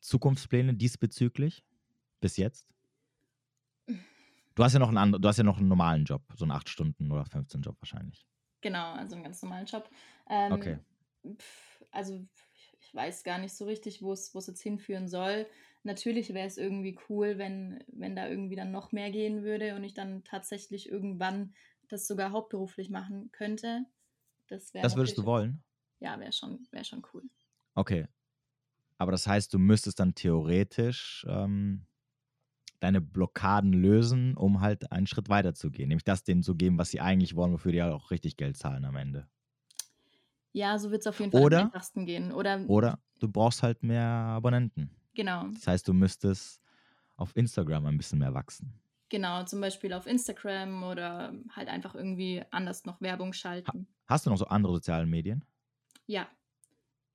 Zukunftspläne diesbezüglich bis jetzt? Du hast ja noch einen anderen, du hast ja noch einen normalen Job, so einen 8 Stunden oder 15 Job wahrscheinlich. Genau, also einen ganz normalen Job. Ähm, Okay. pf, Also ich weiß gar nicht so richtig, wo es wo es jetzt hinführen soll. Natürlich wäre es irgendwie cool, wenn, wenn da irgendwie dann noch mehr gehen würde und ich dann tatsächlich irgendwann das sogar hauptberuflich machen könnte. Das, wäre Das würdest du wollen? Ja, wäre schon, wär schon cool. Okay. Aber das heißt, du müsstest dann theoretisch ähm, deine Blockaden lösen, um halt einen Schritt weiter zu gehen. Nämlich das denen zu geben, was sie eigentlich wollen, wofür die ja auch richtig Geld zahlen am Ende. Ja, so wird es auf jeden Fall Oder- am einfachsten gehen. Oder, Oder du brauchst halt mehr Abonnenten. genau, Das heißt, du müsstest auf Instagram ein bisschen mehr wachsen. Genau, zum Beispiel auf Instagram oder halt einfach irgendwie anders noch Werbung schalten. Hast du noch so andere soziale Medien? Ja.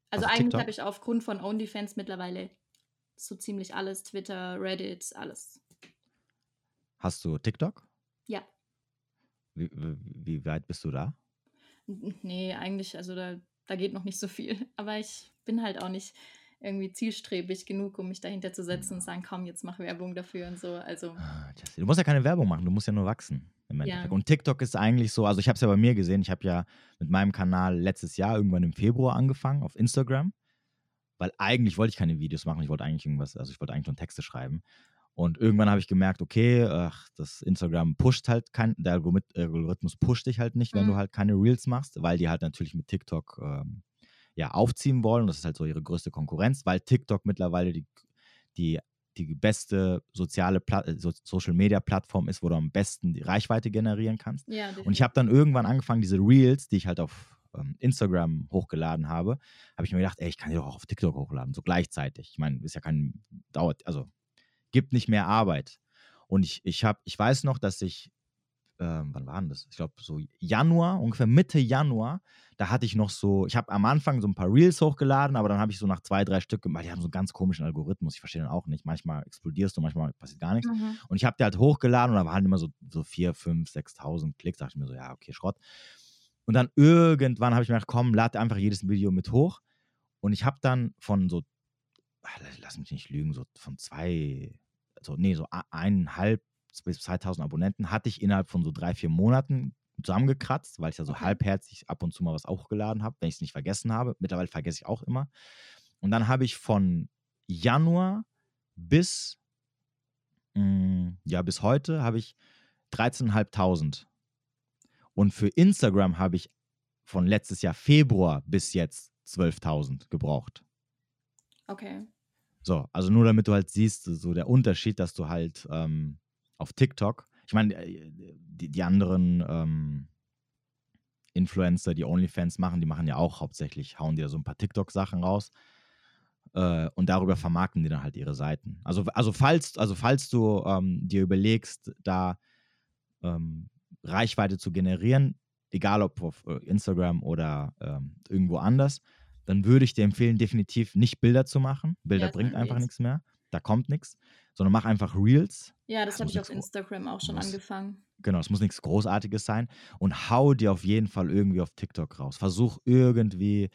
Also Also eigentlich habe ich aufgrund von OnlyFans mittlerweile so ziemlich alles, Twitter, Reddit, alles. Hast du TikTok? Ja. Wie, wie, weit bist du da? Nee, eigentlich, also da, da geht noch nicht so viel. Aber ich bin halt auch nicht irgendwie zielstrebig genug, um mich dahinter zu setzen und sagen, komm, jetzt mach Werbung dafür und so. Also, Ah, Du musst ja keine Werbung machen, du musst ja nur wachsen. Im Ja. Und TikTok ist eigentlich so, also ich habe es ja bei mir gesehen, ich habe ja mit meinem Kanal letztes Jahr irgendwann im Februar angefangen auf Instagram, weil eigentlich wollte ich keine Videos machen, ich wollte eigentlich irgendwas, also ich wollte eigentlich nur Texte schreiben. Und irgendwann habe ich gemerkt, okay, ach, das Instagram pusht halt kein, der Algorith- Algorithmus pusht dich halt nicht, wenn du Mhm. halt keine Reels machst, weil die halt natürlich mit TikTok ähm, ja, aufziehen wollen. Das ist halt so ihre größte Konkurrenz, weil TikTok mittlerweile die, die, die beste soziale Pla äh, so Social Media Plattform ist, wo du am besten die Reichweite generieren kannst. ja, Und ich habe dann irgendwann angefangen, diese Reels, die ich halt auf ähm, Instagram hochgeladen habe, habe ich mir gedacht, ey, ich kann die doch auch auf TikTok hochladen, so gleichzeitig. Ich meine, ist ja kein, dauert, also gibt nicht mehr Arbeit. Und ich, ich habe, ich weiß noch, dass ich, ähm, wann war denn das? Ich glaube, so Januar, ungefähr Mitte Januar, da hatte ich noch so, ich habe am Anfang so ein paar Reels hochgeladen, aber dann habe ich so nach zwei, drei Stück gemacht, die haben so einen ganz komischen Algorithmus, ich verstehe den auch nicht. Manchmal explodierst du, manchmal passiert gar nichts. Mhm. Und ich habe die halt hochgeladen und da waren immer so, so 4, 5, 6.000 Klicks. Da dachte ich mir so, ja, okay, Schrott. Und dann irgendwann habe ich mir gedacht, komm, lad einfach jedes Video mit hoch. Und ich habe dann von so, ach, lass mich nicht lügen, so von zwei, also nee, so eineinhalb bis 2000 Abonnenten hatte ich innerhalb von so drei, vier Monaten zusammengekratzt, weil ich ja so Okay. halbherzig ab und zu mal was hochgeladen habe, wenn ich es nicht vergessen habe. Mittlerweile vergesse ich auch immer. Und dann habe ich von Januar bis, mh, ja, bis heute habe ich 13.500. Und für Instagram habe ich von letztes Jahr Februar bis jetzt 12.000 gebraucht. Okay. So, also nur damit du halt siehst, so der Unterschied, dass du halt ähm, auf TikTok, ich meine, äh, die, die anderen ähm, Influencer, die OnlyFans machen, die machen ja auch hauptsächlich, hauen dir so ein paar TikTok-Sachen raus äh, und darüber vermarkten die dann halt ihre Seiten. Also, also, falls, also falls du ähm, dir überlegst, da ähm, Reichweite zu generieren, egal ob auf äh, Instagram oder ähm, irgendwo anders, dann würde ich dir empfehlen, definitiv nicht Bilder zu machen. Bilder Ja, bringt einfach nichts mehr. Da kommt nichts. Sondern mach einfach Reels. Ja, das Das habe ich auf Instagram auch schon muss- angefangen. Genau, es muss nichts Großartiges sein. Und hau dir auf jeden Fall irgendwie auf TikTok raus. Versuch irgendwie,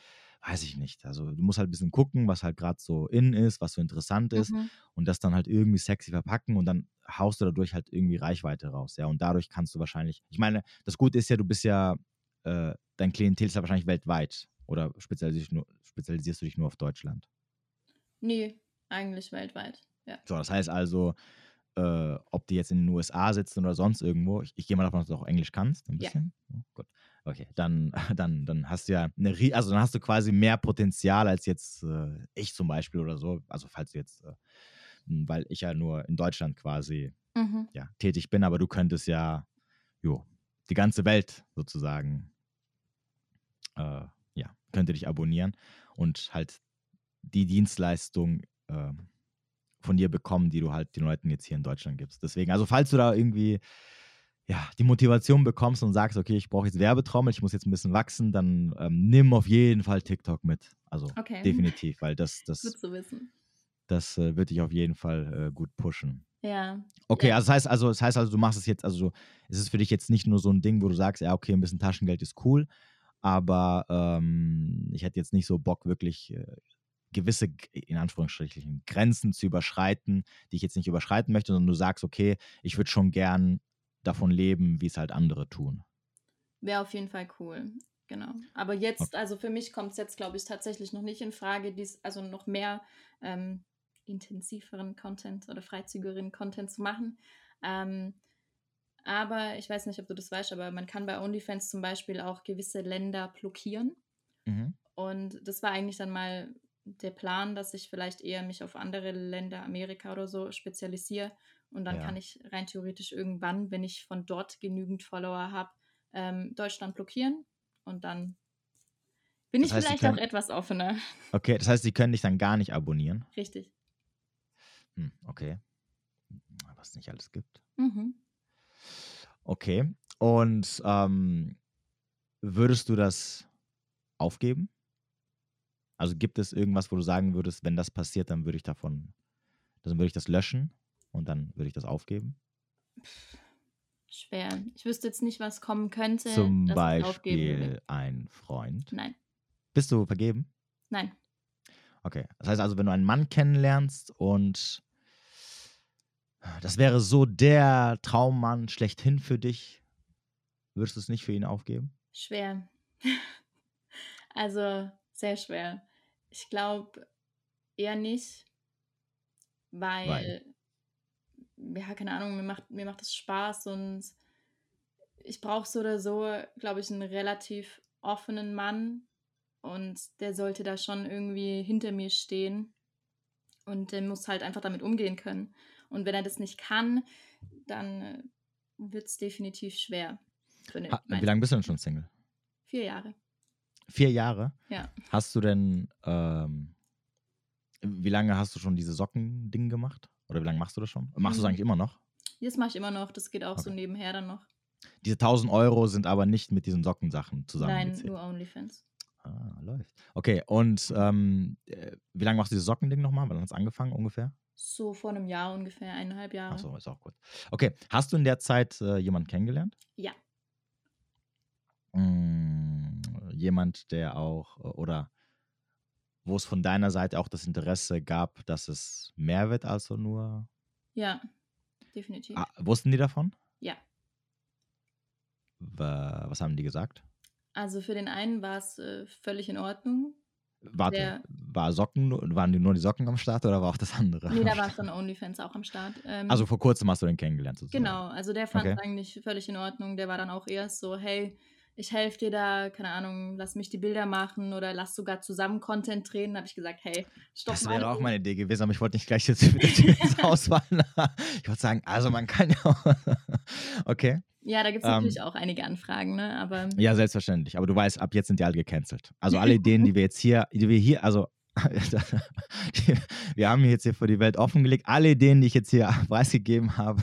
weiß ich nicht. Also du musst halt ein bisschen gucken, was halt gerade so in ist, was so interessant ist. Mhm. Und das dann halt irgendwie sexy verpacken und dann haust du dadurch halt irgendwie Reichweite raus. Ja, und dadurch kannst du wahrscheinlich. Ich meine, das Gute ist ja, du bist ja, äh, dein Klientel ist ja wahrscheinlich weltweit. Oder spezialisierst, nur, spezialisierst du dich nur auf Deutschland? Nee, eigentlich weltweit. Ja. So, das heißt also, äh, ob die jetzt in den USA sitzen oder sonst irgendwo, ich, ich gehe mal davon aus, dass du auch Englisch kannst, ein Ja. bisschen. Oh, gut. Okay, dann, dann, dann hast du ja eine, also dann hast du quasi mehr Potenzial als jetzt äh, ich zum Beispiel oder so. Also falls du jetzt, äh, m, weil ich ja nur in Deutschland quasi Mhm. ja, tätig bin, aber du könntest ja, jo, die ganze Welt sozusagen, äh, ja, könnte dich abonnieren und halt die Dienstleistung äh, von dir bekommen, die du halt den Leuten jetzt hier in Deutschland gibst. Deswegen, also falls du da irgendwie ja, die Motivation bekommst und sagst, okay, ich brauche jetzt Werbetrommel, ich muss jetzt ein bisschen wachsen, dann ähm, nimm auf jeden Fall TikTok mit. Also Okay. definitiv, weil das, Gut das, zu wissen. das äh, wird dich auf jeden Fall äh, gut pushen. Ja. Okay, Ja. also das heißt also, das heißt also, du machst es jetzt, also es ist für dich jetzt nicht nur so ein Ding, wo du sagst, ja, okay, ein bisschen Taschengeld ist cool, aber ähm, ich hätte jetzt nicht so Bock, wirklich äh, gewisse, in Anführungsstrichen, Grenzen zu überschreiten, die ich jetzt nicht überschreiten möchte, sondern du sagst, okay, ich würde schon gern davon leben, wie es halt andere tun. Wäre auf jeden Fall cool. Genau. Aber jetzt, also für mich kommt es jetzt, glaube ich, tatsächlich noch nicht in Frage, dies, also noch mehr ähm, intensiveren Content oder freizügigeren Content zu machen. Ähm, aber ich weiß nicht, ob du das weißt, aber man kann bei OnlyFans zum Beispiel auch gewisse Länder blockieren. Mhm. Und das war eigentlich dann mal der Plan, dass ich vielleicht eher mich auf andere Länder, Amerika oder so, spezialisiere. Und dann Ja. kann ich rein theoretisch irgendwann, wenn ich von dort genügend Follower habe, ähm, Deutschland blockieren. Und dann bin Das ich heißt, vielleicht können- auch etwas offener. Okay, das heißt, sie können dich dann gar nicht abonnieren. Richtig. Hm, okay. Was es nicht alles gibt. Mhm. Okay. Und ähm, würdest du das aufgeben? Also gibt es irgendwas, wo du sagen würdest, wenn das passiert, dann würde ich davon, dann würde ich das löschen und dann würde ich das aufgeben? Schwer. Ich wüsste jetzt nicht, was kommen könnte, Zum. Beispiel ein Freund. Nein, Bist du vergeben? nein. Okay. Das heißt also, wenn du einen Mann kennenlernst und das wäre so der Traummann schlechthin für dich, würdest du es nicht für ihn aufgeben? Schwer. also sehr schwer. Ich glaube eher nicht, weil, Weil? ja, keine Ahnung, mir macht, mir macht das Spaß und ich brauche so oder so, glaube ich, einen relativ offenen Mann und der sollte da schon irgendwie hinter mir stehen und der muss halt einfach damit umgehen können. Und wenn er das nicht kann, dann wird es definitiv schwer. Meine- wie lange bist du denn schon Single? Vier Jahre. Vier Jahre? Ja. Hast du denn, ähm, wie lange hast du schon diese Socken-Ding gemacht? Oder wie lange machst du das schon? Machst du es Mhm. eigentlich immer noch? Das mache ich immer noch. Das geht auch so Okay. nebenher dann noch. Diese 1000 Euro sind aber nicht mit diesen Sockensachen Nein, zusammengezählt. nur OnlyFans. Ah, läuft. Okay, und ähm, äh, wie lange machst du dieses Sockending nochmal? Wann hat es angefangen ungefähr? So vor einem Jahr ungefähr, eineinhalb Jahre. Achso, ist auch gut. Okay, hast du in der Zeit äh, jemanden kennengelernt? Ja. Mm, jemand, der auch, äh, oder wo es von deiner Seite auch das Interesse gab, dass es mehr wird als nur. Ja, definitiv. Ah, wussten die davon? Ja. Wa- Was haben die gesagt? Also für den einen war es äh, völlig in Ordnung. Warte, Der- war Socken, waren die nur die Socken am Start oder war auch das andere? Nee, da war schon OnlyFans auch am Start. Ähm, Also vor kurzem hast du den kennengelernt sozusagen. Genau, also der fand es Okay. eigentlich völlig in Ordnung. Der war dann auch erst so, hey, ich helfe dir da, keine Ahnung, lass mich die Bilder machen oder lass sogar zusammen Content drehen. Da habe ich gesagt, hey, stopp Das mal. wäre auch meine Idee gewesen, aber ich wollte nicht gleich jetzt ins Haus fallen. Ich wollte sagen, also man kann ja auch. Okay. Ja, da gibt es Ähm, natürlich auch einige Anfragen, ne? Aber Ja, selbstverständlich. Aber du weißt, ab jetzt sind die alle gecancelt. Also alle Ideen, die wir jetzt hier, die wir hier, also wir haben jetzt hier vor die Welt offengelegt. Alle Ideen, die ich jetzt hier preisgegeben habe,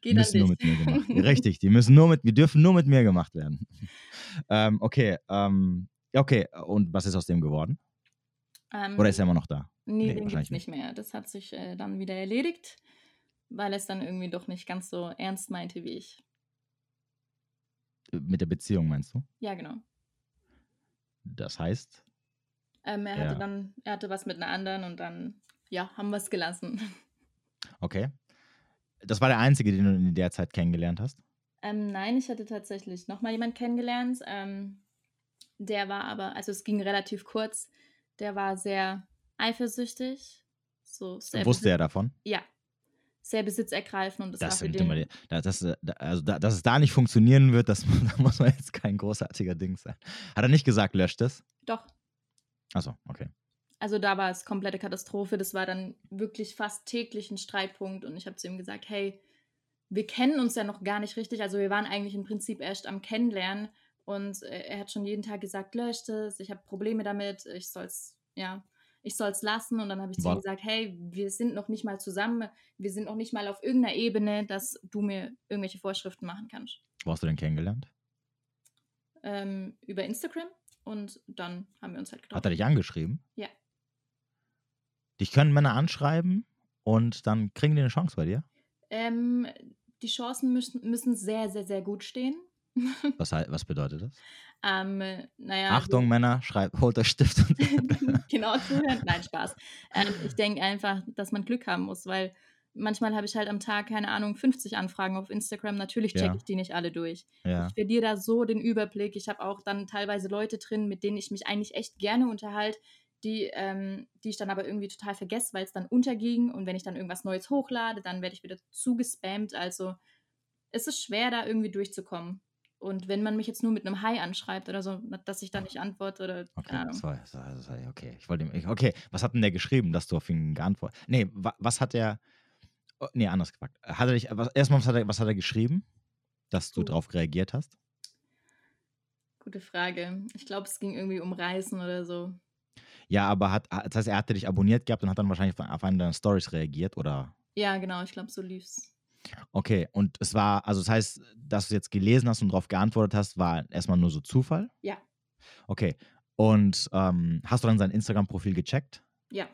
Geht müssen nur mit mir gemacht werden. Richtig, die müssen nur mit, die dürfen nur mit mir gemacht werden. ähm, okay, ähm, ja, okay. Und was ist aus dem geworden? Ähm, Oder ist er immer noch da? nee, nee, den wahrscheinlich nicht mehr. Das hat sich äh, dann wieder erledigt, weil er es dann irgendwie doch nicht ganz so ernst meinte wie ich. Mit der Beziehung meinst du? Ja, genau. Das heißt, Ähm, er Ja. hatte dann, er hatte was mit einer anderen und dann, ja, haben wir es gelassen. okay. Das war der einzige, den du in der Zeit kennengelernt hast? Ähm, nein, ich hatte tatsächlich nochmal jemanden kennengelernt. Ähm, der war aber, also es ging relativ kurz, der war sehr eifersüchtig. So sehr Wusste er davon? Ja. Sehr besitzergreifend und das, Das war für den. da- das, äh, da- also da, dass es da nicht funktionieren wird, das, da muss man jetzt kein großartiger Ding sein. Hat er nicht gesagt, löscht es? Doch. Achso, okay. Also da war es komplette Katastrophe. Das war dann wirklich fast täglich ein Streitpunkt und ich habe zu ihm gesagt, hey, wir kennen uns ja noch gar nicht richtig. Also wir waren eigentlich im Prinzip erst am Kennenlernen und äh, er hat schon jeden Tag gesagt, löscht es, ich habe Probleme damit, ich soll's, ja, ich soll's lassen. Und dann habe ich zu War- ihm gesagt, hey, wir sind noch nicht mal zusammen, wir sind noch nicht mal auf irgendeiner Ebene, dass du mir irgendwelche Vorschriften machen kannst. Wo hast du denn kennengelernt? Ähm, über Instagram und dann haben wir uns halt getroffen. Hat er dich angeschrieben? Ja. Dich können Männer anschreiben und dann kriegen die eine Chance bei dir? Ähm, die Chancen müssen, müssen sehr, sehr, sehr gut stehen. Was, was bedeutet das? Ähm, naja, Achtung, Männer, schreibt, holt euch Stift und genau zuhören. Nein, Spaß. Ähm, ich denke einfach, dass man Glück haben muss, weil manchmal habe ich halt am Tag, keine Ahnung, 50 Anfragen auf Instagram. Natürlich checke Ja. ich die nicht alle durch. ja. Ich verliere da so den Überblick. Ich habe auch dann teilweise Leute drin, mit denen ich mich eigentlich echt gerne unterhalte, die, ähm, die ich dann aber irgendwie total vergesse, weil es dann unterging. Und wenn ich dann irgendwas Neues hochlade, dann werde ich wieder zugespammt. Also es ist schwer, da irgendwie durchzukommen. Und wenn man mich jetzt nur mit einem Hi anschreibt oder so, dass ich dann nicht antworte oder Okay, das war, das war, das war, okay. Ich wollte okay, was hat denn der geschrieben, dass du auf ihn geantwortet Nee, wa, was hat er. Oh, nee, anders gefragt. Hat er dich, was, erstmal, was hat, er, was hat er geschrieben, dass du Oh. drauf reagiert hast? Gute Frage. Ich glaube, es ging irgendwie um Reisen oder so. Ja, aber hat, das heißt, er hatte dich abonniert gehabt und hat dann wahrscheinlich auf eine deiner Stories reagiert, oder? Ja, genau, ich glaube, so lief's. Okay, und es war, also das heißt, dass du jetzt gelesen hast und darauf geantwortet hast, war erstmal nur so Zufall? Ja. Okay. Und ähm, hast du dann sein Instagram-Profil gecheckt? Ja,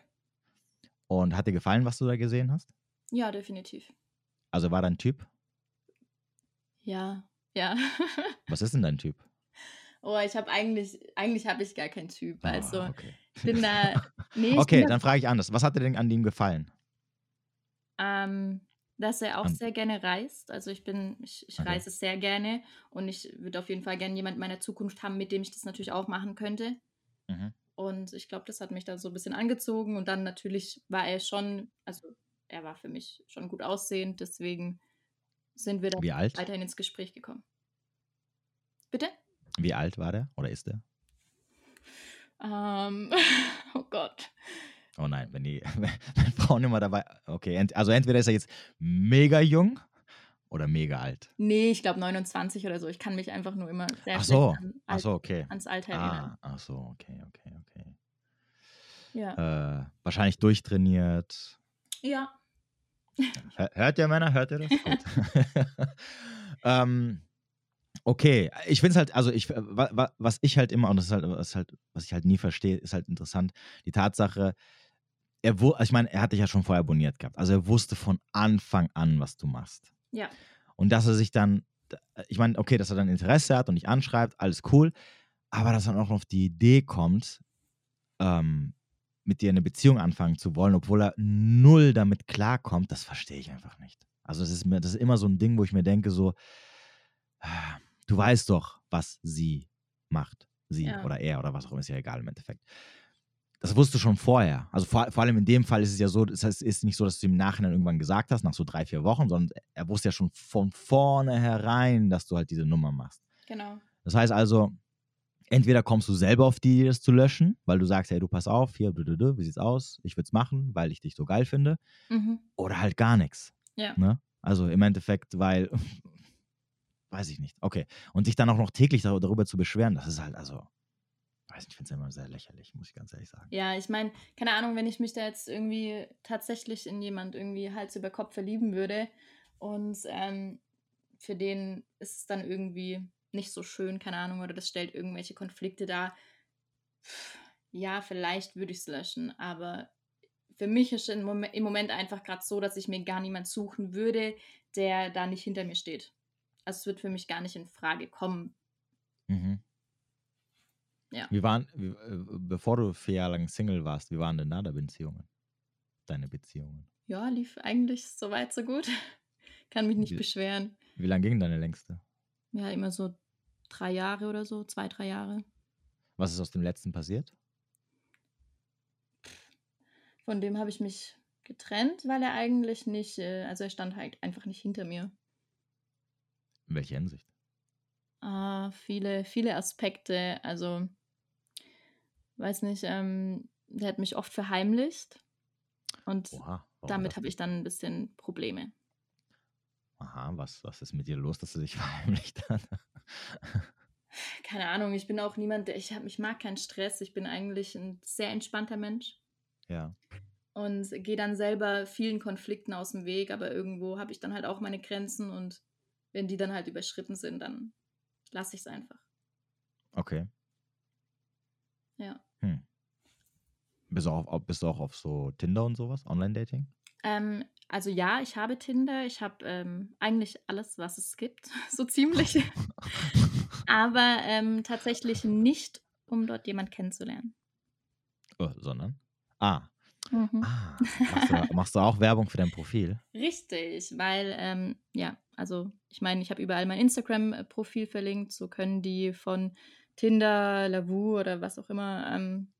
Und hat dir gefallen, was du da gesehen hast? ja, definitiv. Also war dein Typ? Ja, ja. Was ist denn dein Typ? oh, ich habe eigentlich, eigentlich habe ich gar keinen Typ. Also, Ah, okay. Ich bin da. Nee, okay, bin da, dann frage ich anders. Was hat dir denn an ihm gefallen? ähm, dass er auch An- sehr gerne reist. Also ich bin, ich, ich Okay. reise sehr gerne und ich würde auf jeden Fall gerne jemanden in meiner Zukunft haben, mit dem ich das natürlich auch machen könnte. Mhm. Und ich glaube, das hat mich da so ein bisschen angezogen. Und dann natürlich war er schon, also er war für mich schon gut aussehend, deswegen sind wir da Wie alt? weiterhin ins Gespräch gekommen. Bitte? Wie alt war der oder ist der? Ähm, oh Gott. Oh nein, wenn die wenn Frauen immer dabei. Okay, ent, also entweder ist er jetzt mega jung oder mega alt. Nee, ich glaube 29 oder so. Ich kann mich einfach nur immer sehr Ach so, an, ach so, okay. ans Alter erinnern. Ah, ach so, okay, okay, okay. Ja. Äh, wahrscheinlich durchtrainiert. ja. Hör- Hört ihr Männer? Hört ihr das? Gut. ähm, okay, ich finde es halt, also ich, wa, was ich halt immer, und das ist halt, was, halt, was ich halt nie verstehe, ist halt interessant, die Tatsache, er wu- ich meine, er hat dich ja schon vorher abonniert gehabt. Also er wusste von Anfang an, was du machst. Ja. Und dass er sich dann, ich meine, okay, dass er dann Interesse hat und dich anschreibt, alles cool, aber dass er dann auch noch auf die Idee kommt, ähm, mit dir eine Beziehung anfangen zu wollen, obwohl er null damit klarkommt, das verstehe ich einfach nicht. Also das ist, mir, das ist immer so ein Ding, wo ich mir denke, so, ah, du weißt doch, was sie macht. Sie Ja. oder er oder was auch immer, ist ja egal im Endeffekt. Das wusste schon vorher. Also vor, vor allem in dem Fall ist es ja so, es heißt, es ist nicht so, dass du ihm im Nachhinein irgendwann gesagt hast, nach so drei, vier Wochen, sondern er wusste ja schon von vornherein, dass du halt diese Nummer machst. Genau. Das heißt also, entweder kommst du selber auf die Idee, das zu löschen, weil du sagst, hey, du pass auf, hier, du, du, du, wie sieht's aus? Ich würde es machen, weil ich dich so geil finde. Mhm. Oder halt gar nichts. Ja. Ne? Also im Endeffekt, weil, weiß ich nicht. Okay. Und sich dann auch noch täglich dar- darüber zu beschweren, das ist halt, also, weiß nicht, ich finde es immer sehr lächerlich, muss ich ganz ehrlich sagen. Ja, ich meine, keine Ahnung, wenn ich mich da jetzt irgendwie tatsächlich in jemand irgendwie Hals über Kopf verlieben würde Und ähm, für den ist es dann irgendwie nicht so schön, keine Ahnung, oder das stellt irgendwelche Konflikte dar. Ja, vielleicht würde ich es löschen, aber für mich ist es im Moment einfach gerade so, dass ich mir gar niemand suchen würde, der da nicht hinter mir steht. Also es wird für mich gar nicht in Frage kommen. Mhm. Ja. Wie waren, wie, äh, bevor du vier Jahre lang Single warst, wie waren denn da deine Beziehungen? Deine Beziehungen? Ja, lief eigentlich so weit, so gut. Kann mich nicht wie, beschweren. Wie lange ging deine längste? Ja, immer so drei Jahre oder so, zwei, drei Jahre. Was ist aus dem letzten passiert? Von dem habe ich mich getrennt, weil er eigentlich nicht, äh, also er stand halt einfach nicht hinter mir. In welcher Hinsicht? Ah, viele, viele Aspekte. Also, weiß nicht, ähm, der hat mich oft verheimlicht. Und Oha, damit habe ich dann ein bisschen Probleme. Aha, was, was ist mit dir los, dass er sich verheimlicht hat? Keine Ahnung, ich bin auch niemand, der, ich, hab, ich mag keinen Stress. Ich bin eigentlich ein sehr entspannter Mensch. Ja. Und gehe dann selber vielen Konflikten aus dem Weg, aber irgendwo habe ich dann halt auch meine Grenzen und wenn die dann halt überschritten sind, dann lasse ich es einfach. Okay. Ja. Hm. Bist, du auch, bist du auch auf so Tinder und sowas, Online-Dating? Ähm, also ja, ich habe Tinder. Ich habe ähm, eigentlich alles, was es gibt, so ziemlich. Aber ähm, tatsächlich nicht, um dort jemand kennenzulernen. Oh, sondern? Ah. Mhm. ah machst, du, machst, du, auch Werbung für dein Profil? Richtig, weil, ähm, ja, also ich meine, ich habe überall mein Instagram-Profil verlinkt. So können die von Tinder, Lavu oder was auch immer ähm,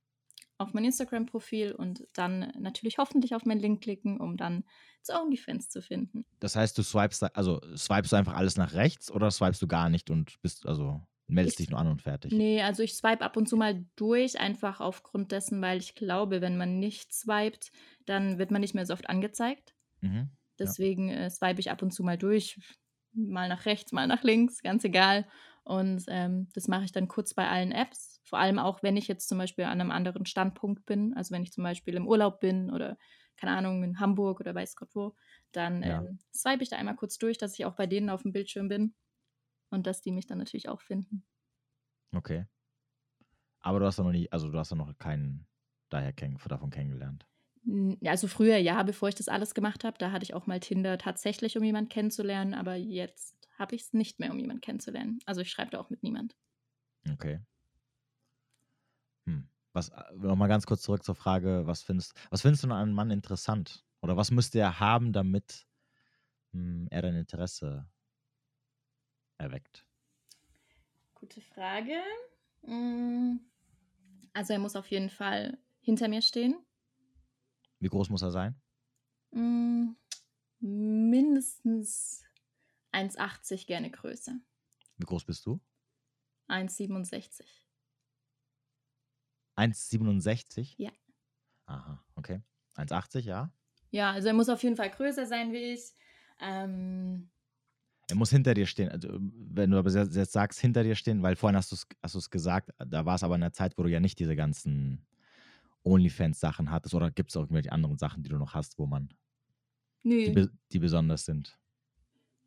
auf mein Instagram-Profil und dann natürlich hoffentlich auf meinen Link klicken, um dann zu OnlyFans zu finden. Das heißt, du swipest, also swipest du einfach alles nach rechts oder swipest du gar nicht und bist, also meldest ich, dich nur an und fertig? Nee, also ich swipe ab und zu mal durch, einfach aufgrund dessen, weil ich glaube, wenn man nicht swiped, dann wird man nicht mehr so oft angezeigt. Mhm, Deswegen ja. äh, swipe ich ab und zu mal durch, mal nach rechts, mal nach links, ganz egal. Und ähm, das mache ich dann kurz bei allen Apps. Vor allem auch, wenn ich jetzt zum Beispiel an einem anderen Standpunkt bin. Also wenn ich zum Beispiel im Urlaub bin oder, keine Ahnung, in Hamburg oder weiß Gott wo, dann ja. ähm, swipe ich da einmal kurz durch, dass ich auch bei denen auf dem Bildschirm bin. Und dass die mich dann natürlich auch finden. Okay. Aber du hast ja noch nie, also du hast ja noch keinen daher kenn davon kennengelernt. Also früher ja, bevor ich das alles gemacht habe, da hatte ich auch mal Tinder tatsächlich, um jemanden kennenzulernen, aber jetzt habe ich es nicht mehr, um jemanden kennenzulernen. Also ich schreibe da auch mit niemand. Okay. Hm. Was, äh, nochmal ganz kurz zurück zur Frage, was findest, was findest du an einem Mann interessant? Oder was müsste er haben, damit hm, er dein Interesse erweckt? Gute Frage. Hm, also er muss auf jeden Fall hinter mir stehen. Wie groß muss er sein? Hm, mindestens 1,80 gerne größer. Wie groß bist du? 1,67. 1,67? Ja. Aha, okay. 1,80, ja? Ja, also er muss auf jeden Fall größer sein wie ich. Ähm, er muss hinter dir stehen. Also, wenn du aber jetzt sagst, hinter dir stehen, weil vorhin hast du es gesagt, da war es aber in der Zeit, wo du ja nicht diese ganzen OnlyFans-Sachen hattest. Oder gibt es auch irgendwelche anderen Sachen, die du noch hast, wo man. Nö. Die, die besonders sind?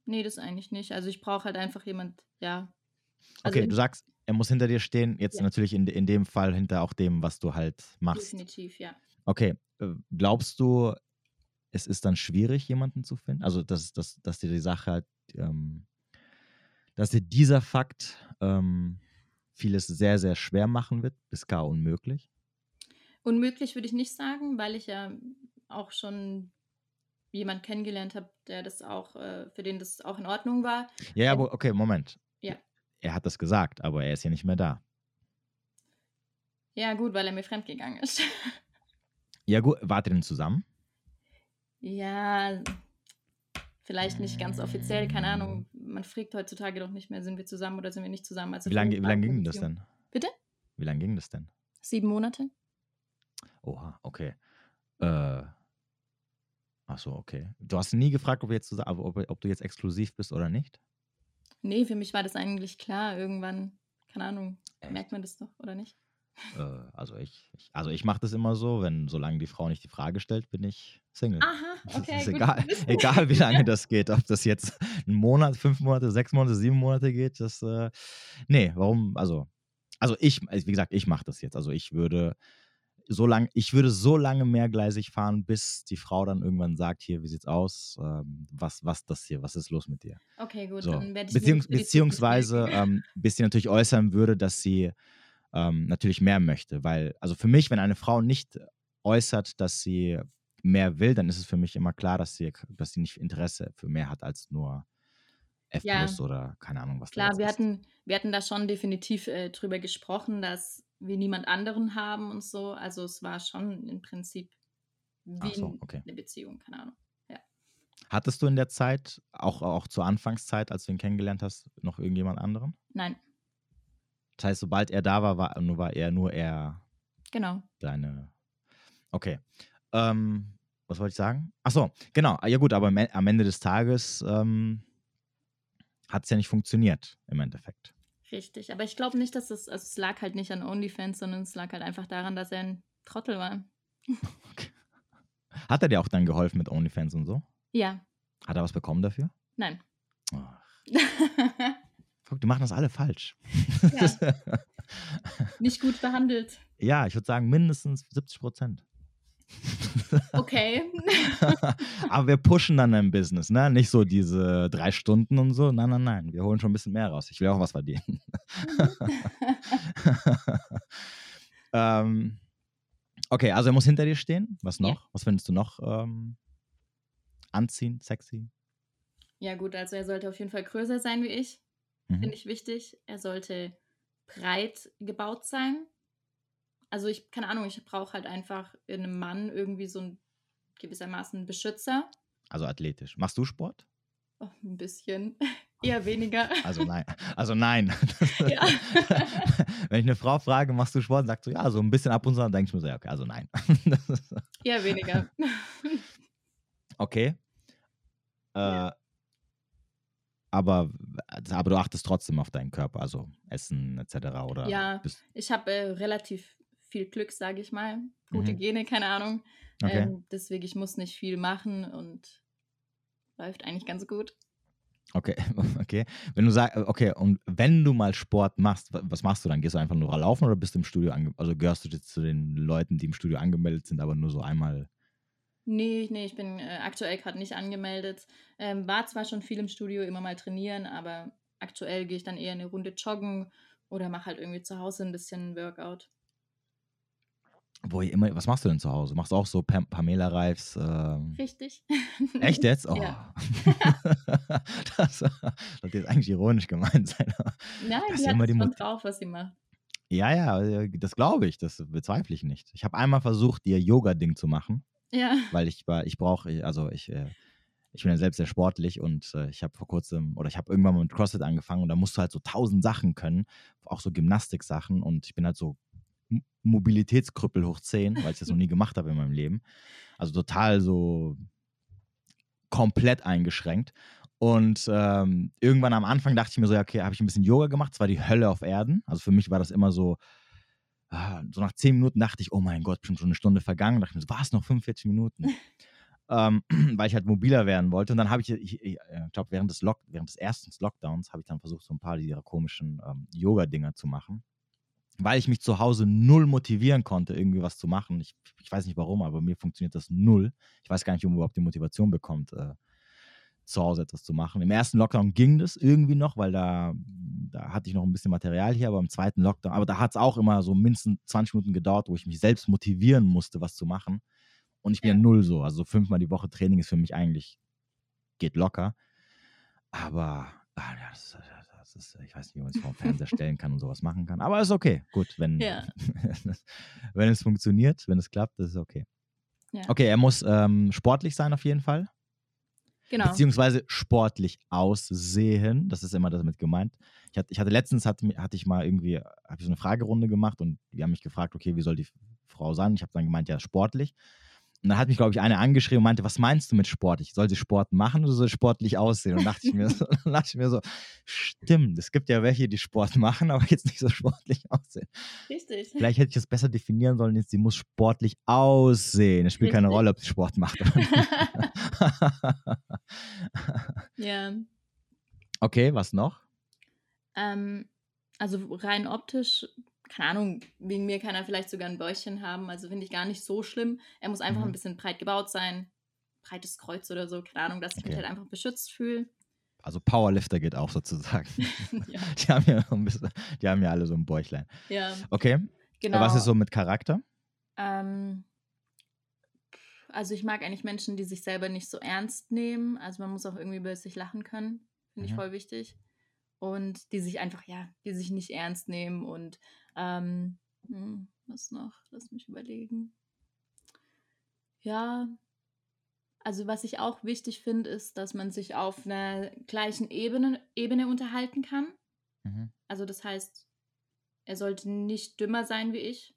Nee, das eigentlich nicht. Also ich brauche halt einfach jemand, ja. Also okay, du sagst, er muss hinter dir stehen, jetzt ja. natürlich in, in dem Fall hinter auch dem, was du halt machst. Definitiv, ja. Okay, äh, glaubst du, es ist dann schwierig, jemanden zu finden? Also, dass, dass, dass dir die Sache halt, ähm, dass dir dieser Fakt ähm, vieles sehr, sehr schwer machen wird, bis gar unmöglich? Unmöglich würde ich nicht sagen, weil ich ja auch schon jemand kennengelernt habe, der das auch, äh, für den das auch in Ordnung war. Ja, aber okay, Moment. Ja. Er hat das gesagt, aber er ist ja nicht mehr da. Ja, gut, weil er mir fremdgegangen ist. ja, gut, wart ihr denn zusammen? Ja, vielleicht nicht ganz offiziell, keine Ahnung. Man fragt heutzutage doch nicht mehr, sind wir zusammen oder sind wir nicht zusammen. Also wie lange lang ging das denn? Bitte? Wie lange ging das denn? Sieben Monate. Oha, okay. Äh, Ach so, okay. Du hast nie gefragt, ob, jetzt, ob, ob du jetzt exklusiv bist oder nicht? Nee, für mich war das eigentlich klar. Irgendwann, keine Ahnung, Echt? merkt man das doch, oder nicht? Äh, also ich, ich also ich mache das immer so, wenn solange die Frau nicht die Frage stellt, bin ich Single. Aha, okay. ist gut egal, egal wie lange das geht, ob das jetzt einen Monat, fünf Monate, sechs Monate, sieben Monate geht, das äh, nee, warum? Also also ich, wie gesagt, ich mache das jetzt. Also ich würde so lang, ich würde so lange mehrgleisig fahren, bis die Frau dann irgendwann sagt, hier, wie sieht's aus? Ähm, was, was das hier, was ist los mit dir? Okay, gut, So. dann werde ich Beziehungs beziehungsweise, ähm, bis sie natürlich äußern würde, dass sie ähm, natürlich mehr möchte. Weil, also für mich, wenn eine Frau nicht äußert, dass sie mehr will, dann ist es für mich immer klar, dass sie, dass sie nicht Interesse für mehr hat als nur F Ja. plus oder keine Ahnung, was Klar, wir ist. hatten, wir hatten da schon definitiv äh, drüber gesprochen, dass wir niemand anderen haben und so. Also es war schon im Prinzip wie so, okay. eine Beziehung, keine Ahnung. Hattest du in der Zeit, auch, auch zur Anfangszeit, als du ihn kennengelernt hast, noch irgendjemand anderen? Nein, Das heißt, sobald er da war, war, nur, war er nur er genau. deine. Okay. Ähm, was wollte ich sagen? Ach so, genau. Ja gut, aber am Ende des Tages ähm, hat es ja nicht funktioniert im Endeffekt. Richtig. Aber ich glaube nicht, dass es, also es lag halt nicht an OnlyFans, sondern es lag halt einfach daran, dass er ein Trottel war. Hat er dir auch dann geholfen mit OnlyFans und so? Ja, Hat er was bekommen dafür? nein. Ach, guck, die machen das alle falsch. ja, nicht gut behandelt. ja, ich würde sagen mindestens 70 Prozent. Okay. Aber wir pushen dann im Business, ne? Nicht so diese drei Stunden und so. Nein, nein, nein. Wir holen schon ein bisschen mehr raus. Ich will auch was verdienen. ähm, okay, also er muss hinter dir stehen. Was Ja. noch? Was findest du noch ähm, anziehen, sexy? ja, gut, also er sollte auf jeden Fall größer sein wie ich. Mhm. Finde ich wichtig. Er sollte breit gebaut sein. Also ich, keine Ahnung, ich brauche halt einfach in einem Mann irgendwie so ein gewissermaßen Beschützer. Also athletisch. Machst du Sport? Oh, ein bisschen. Eher weniger. Also nein. Also nein. Ja. Wenn ich eine Frau frage, machst du Sport, sagt so, ja, so ein bisschen ab und zu, dann denke ich mir so, ja, okay, also nein. Eher weniger. okay. Äh, Ja. Aber, aber du achtest trotzdem auf deinen Körper, also Essen etc. oder Ja. Ich habe äh, relativ viel Glück, sage ich mal. Gute Mhm. Gene, keine Ahnung. okay. Ähm, deswegen, ich muss nicht viel machen und läuft eigentlich ganz gut. Okay, okay. Wenn du sagst, okay, und wenn du mal Sport machst, wa- was machst du dann? Gehst du einfach nur laufen oder bist du im Studio also gehörst du jetzt zu den Leuten, die im Studio angemeldet sind, aber nur so einmal? Nee, nee, ich bin äh, aktuell gerade nicht angemeldet. Ähm, war zwar schon viel im Studio, immer mal trainieren, aber aktuell gehe ich dann eher eine Runde joggen oder mache halt irgendwie zu Hause ein bisschen Workout. Wo ich immer, was machst du denn zu Hause? Machst du auch so Pam Pamela Reifs? Ähm, Richtig? echt jetzt? Oh. Ja. das sollte jetzt eigentlich ironisch gemeint sein. Nein, Das ist die hat immer es die schon drauf, was sie macht. Ja, ja, äh, das glaube ich, das bezweifle ich nicht. Ich habe einmal versucht, ihr Yoga-Ding zu machen. Ja, weil ich war, ich brauche, also ich, äh, ich bin ja selbst sehr sportlich und äh, ich habe vor kurzem oder ich habe irgendwann mal mit CrossFit angefangen und da musst du halt so tausend Sachen können, auch so Gymnastik-Sachen und ich bin halt so Mobilitätskrüppel hoch 10, weil ich das noch nie gemacht habe in meinem Leben. Also total so komplett eingeschränkt. Und ähm, irgendwann am Anfang dachte ich mir so, okay, habe ich ein bisschen Yoga gemacht. Es war die Hölle auf Erden. Also für mich war das immer so, ah, so nach zehn Minuten dachte ich, oh mein Gott, bestimmt schon eine Stunde vergangen. dachte ich mir war es noch 45 Minuten? ähm, weil ich halt mobiler werden wollte. Und dann habe ich, ich, ich glaube, während, des Lock, während des ersten Lockdowns habe ich dann versucht, so ein paar dieser komischen ähm, Yoga-Dinger zu machen. Weil ich mich zu Hause null motivieren konnte, irgendwie was zu machen. Ich, ich weiß nicht warum, aber mir funktioniert das null. Ich weiß gar nicht, wie man überhaupt die Motivation bekommt, äh, zu Hause etwas zu machen. Im ersten Lockdown ging das irgendwie noch, weil da, da hatte ich noch ein bisschen Material hier, aber im zweiten Lockdown, aber da hat es auch immer so mindestens 20 Minuten gedauert, wo ich mich selbst motivieren musste, was zu machen. Und ich bin ja, Ja. null so. Also fünfmal die Woche Training ist für mich eigentlich, geht locker. Aber ah, ja, das, das ist, ich weiß nicht, wie man es vor dem Fernseher stellen kann und sowas machen kann. Aber ist okay. Gut, wenn, Ja. wenn es funktioniert, wenn es klappt, das ist okay. Ja. Okay, er muss ähm, sportlich sein auf jeden Fall. Genau. Beziehungsweise sportlich aussehen. Das ist immer damit gemeint. Ich hatte, ich hatte letztens hatte, hatte ich mal irgendwie, habe ich so eine Fragerunde gemacht und die haben mich gefragt, okay, wie soll die Frau sein? Ich habe dann gemeint, ja, sportlich. Und dann hat mich, glaube ich, eine angeschrieben und meinte, was meinst du mit sportlich? Soll sie Sport machen oder soll sie sportlich aussehen? Und dachte ich mir so, dachte ich mir so, stimmt, es gibt ja welche, die Sport machen, aber jetzt nicht so sportlich aussehen. Richtig. Vielleicht hätte ich das besser definieren sollen, jetzt sie muss sportlich aussehen. Es spielt keine Richtig. Rolle, ob sie Sport macht oder nicht. ja. okay, was noch? Ähm, also rein optisch, keine Ahnung, wegen mir kann er vielleicht sogar ein Bäuchchen haben. Also finde ich gar nicht so schlimm. Er muss einfach Mhm. ein bisschen breit gebaut sein. Breites Kreuz oder so, keine Ahnung, dass ich mich Okay. halt einfach beschützt fühle. Also Powerlifter geht auch sozusagen. ja. Die haben ja, ein bisschen, die haben ja alle so ein Bäuchlein. ja, Okay, genau. was ist so mit Charakter? Ähm, also ich mag eigentlich Menschen, die sich selber nicht so ernst nehmen. Also man muss auch irgendwie über sich lachen können. Finde ich Mhm. voll wichtig. Und die sich einfach, ja, die sich nicht ernst nehmen und ähm, hm, was noch? Lass mich überlegen. Ja, also was ich auch wichtig finde, ist, dass man sich auf einer gleichen Ebene, Ebene unterhalten kann. Mhm. Also das heißt, er sollte nicht dümmer sein wie ich,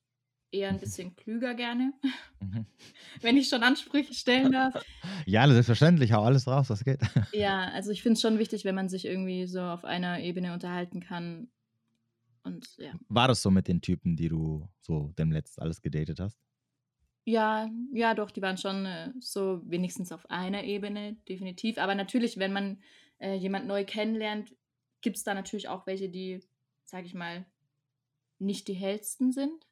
eher ein bisschen klüger gerne, Mhm. wenn ich schon Ansprüche stellen darf. Ja, selbstverständlich, hau alles raus, was geht. Ja, also ich finde es schon wichtig, wenn man sich irgendwie so auf einer Ebene unterhalten kann. Und ja. War das so mit den Typen, die du so demnächst alles gedatet hast? Ja, ja, doch, die waren schon äh, so wenigstens auf einer Ebene, definitiv. Aber natürlich, wenn man äh, jemand neu kennenlernt, gibt es da natürlich auch welche, die, sag ich mal, nicht die hellsten sind.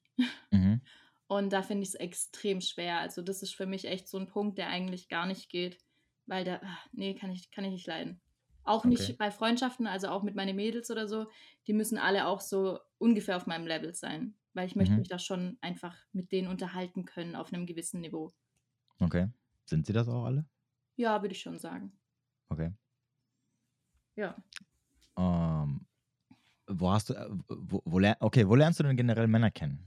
Mhm. Und da finde ich es extrem schwer. Also, das ist für mich echt so ein Punkt, der eigentlich gar nicht geht, weil da, ah, nee, kann ich, kann ich nicht leiden. Auch Okay. nicht bei Freundschaften, also auch mit meinen Mädels oder so, die müssen alle auch so ungefähr auf meinem Level sein, weil ich möchte Mhm. mich da schon einfach mit denen unterhalten können auf einem gewissen Niveau. Okay. Sind sie das auch alle? Ja, würde ich schon sagen. Okay. Ja. Ähm, wo hast du, äh, wo, wo, okay, wo lernst du denn generell Männer kennen?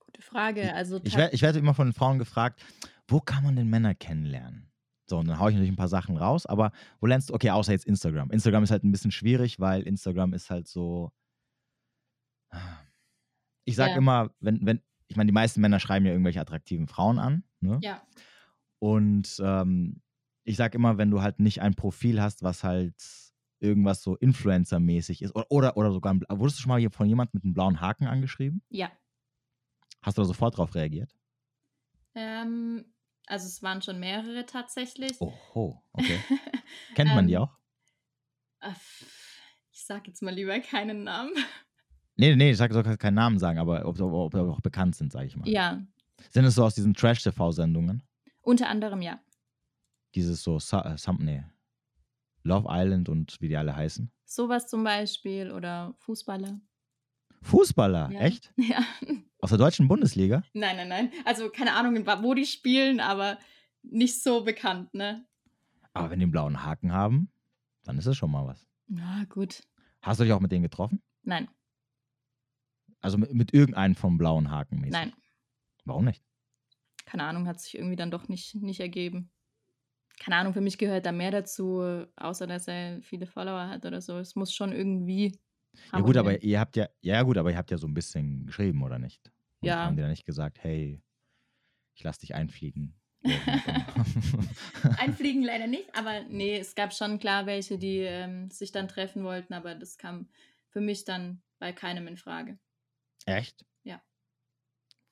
Gute Frage. Also, Ich, ich werde immer von den Frauen gefragt, wo kann man denn Männer kennenlernen? So, und dann haue ich natürlich ein paar Sachen raus, aber wo lernst du, okay, außer jetzt Instagram. Instagram ist halt ein bisschen schwierig, weil Instagram ist halt so. Ich sage Ja. immer, wenn, wenn, ich meine, die meisten Männer schreiben ja irgendwelche attraktiven Frauen an, ne? ja, Und ähm, ich sage immer, wenn du halt nicht ein Profil hast, was halt irgendwas so Influencer-mäßig ist, oder, oder, oder sogar, ein, wurdest du schon mal hier von jemandem mit einem blauen Haken angeschrieben? ja. Hast du da sofort drauf reagiert? Ähm, also, es waren schon mehrere tatsächlich. Oho, okay. Kennt man die Ähm, auch? Äh, Ich sag jetzt mal lieber keinen Namen. Nee, nee, ich sag, soll keinen Namen sagen, aber ob, ob, ob die auch bekannt sind, sage ich mal. Ja, Sind es so aus diesen Trash-TV-Sendungen? unter anderem ja. Dieses so, äh, nee, Love Island und wie die alle heißen? Sowas zum Beispiel oder Fußballer. Fußballer, Ja. echt? Ja. Aus der deutschen Bundesliga? Nein, nein, nein. Also keine Ahnung, wo die spielen, aber nicht so bekannt, ne? Aber wenn die einen blauen Haken haben, dann ist das schon mal was. Na gut. Hast du dich auch mit denen getroffen? Nein, Also mit, mit irgendeinem vom blauen Haken mäßig? nein. Warum nicht? Keine Ahnung, hat sich irgendwie dann doch nicht, nicht ergeben. Keine Ahnung, für mich gehört da mehr dazu, außer dass er viele Follower hat oder so. Es muss schon irgendwie. Ja gut, aber ihr habt ja, ja gut, aber ihr habt ja so ein bisschen geschrieben, oder nicht? Und Ja. Haben die da nicht gesagt, hey, ich lass dich einfliegen? Einfliegen leider nicht, aber nee, es gab schon klar welche, die ähm, sich dann treffen wollten, aber das kam für mich dann bei keinem in Frage. Echt? Ja.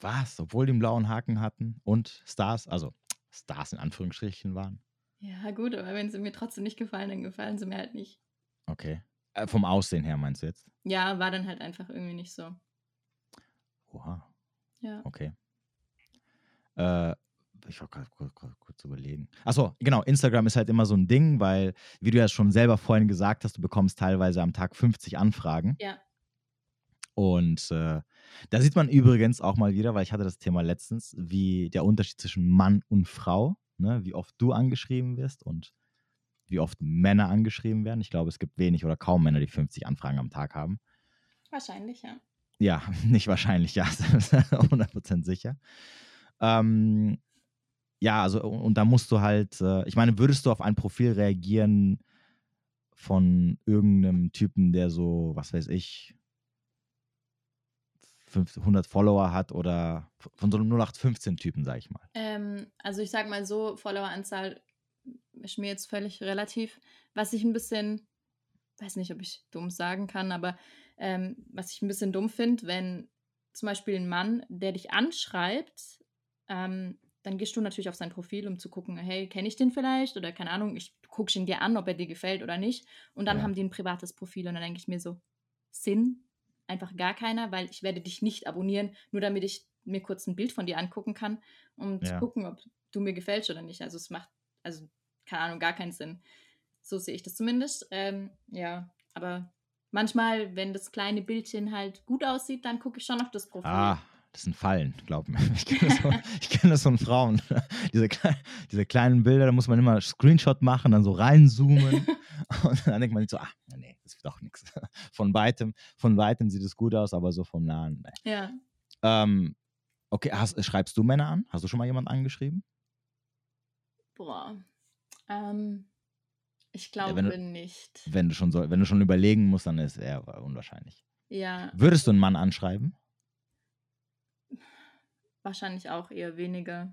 Was? Obwohl die einen blauen Haken hatten und Stars, also Stars in Anführungsstrichen waren? Ja, gut, aber wenn sie mir trotzdem nicht gefallen, dann gefallen sie mir halt nicht. Okay. Äh, vom Aussehen her meinst du jetzt? Ja, war dann halt einfach irgendwie nicht so. Oha, Ja. okay. Äh, ich war gerade kurz, kurz, kurz überlegen. Achso, genau, Instagram ist halt immer so ein Ding, weil, wie du ja schon selber vorhin gesagt hast, du bekommst teilweise am Tag 50 Anfragen. Ja. Und äh, da sieht man übrigens auch mal wieder, weil ich hatte das Thema letztens, wie der Unterschied zwischen Mann und Frau, ne, wie oft du angeschrieben wirst und wie oft Männer angeschrieben werden. Ich glaube, es gibt wenig oder kaum Männer, die 50 Anfragen am Tag haben. Wahrscheinlich, ja. Ja, nicht wahrscheinlich, ja, 100% sicher. Ähm, ja, also und, da musst du halt, äh, ich meine, würdest du auf ein Profil reagieren von irgendeinem Typen, der so, was weiß ich, 100 Follower hat oder von so einem 0815-Typen, sag ich mal? Ähm, also ich sag mal so, Followeranzahl ist mir jetzt völlig relativ. Was ich ein bisschen, weiß nicht, ob ich dumm sagen kann, aber ähm, was ich ein bisschen dumm finde, wenn zum Beispiel ein Mann, der dich anschreibt, ähm, dann gehst du natürlich auf sein Profil, um zu gucken, hey, kenne ich den vielleicht? Oder keine Ahnung, ich gucke ihn dir an, ob er dir gefällt oder nicht. Und dann Ja. haben die ein privates Profil und dann denke ich mir so, Sinn, einfach gar keiner, weil ich werde dich nicht abonnieren, nur damit ich mir kurz ein Bild von dir angucken kann, um Ja. zu gucken, ob du mir gefällst oder nicht. Also es macht, also keine Ahnung, gar keinen Sinn. So sehe ich das zumindest. Ähm, ja, aber manchmal, wenn das kleine Bildchen halt gut aussieht, dann gucke ich schon auf das Profil. Ah, das sind Fallen, glaub mir. Ich kenne das, von- ich kenn das von Frauen. diese, klei- diese kleinen Bilder, da muss man immer Screenshot machen, dann so reinzoomen. Und dann denkt man sich so, ach, nee, das ist doch nichts. Von weitem, von weitem sieht es gut aus, aber so vom Nahen. Nee. Ja. Ähm, okay, hast, schreibst du Männer an? Hast du schon mal jemanden angeschrieben? Boah. Ähm, ich Ja, glaube wenn du- nicht. Wenn du schon so, wenn du schon überlegen musst, dann ist eher unwahrscheinlich. Ja, Würdest du einen Mann anschreiben? wahrscheinlich auch eher weniger.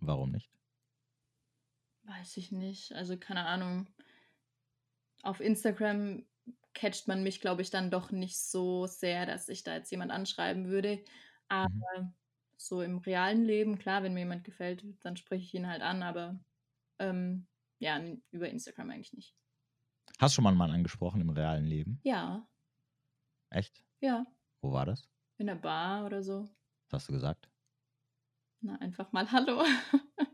Warum nicht? Weiß ich nicht. Also keine Ahnung. Auf Instagram catcht man mich, glaube ich, dann doch nicht so sehr, dass ich da jetzt jemand anschreiben würde. Aber so im realen Leben, klar, wenn mir jemand gefällt, dann spreche ich ihn halt an, aber ähm, ja, über Instagram eigentlich nicht. Hast du schon mal einen Mann angesprochen im realen Leben? Ja, Echt? ja, Wo war das? in der Bar oder so. Was hast du gesagt? Na, einfach mal Hallo.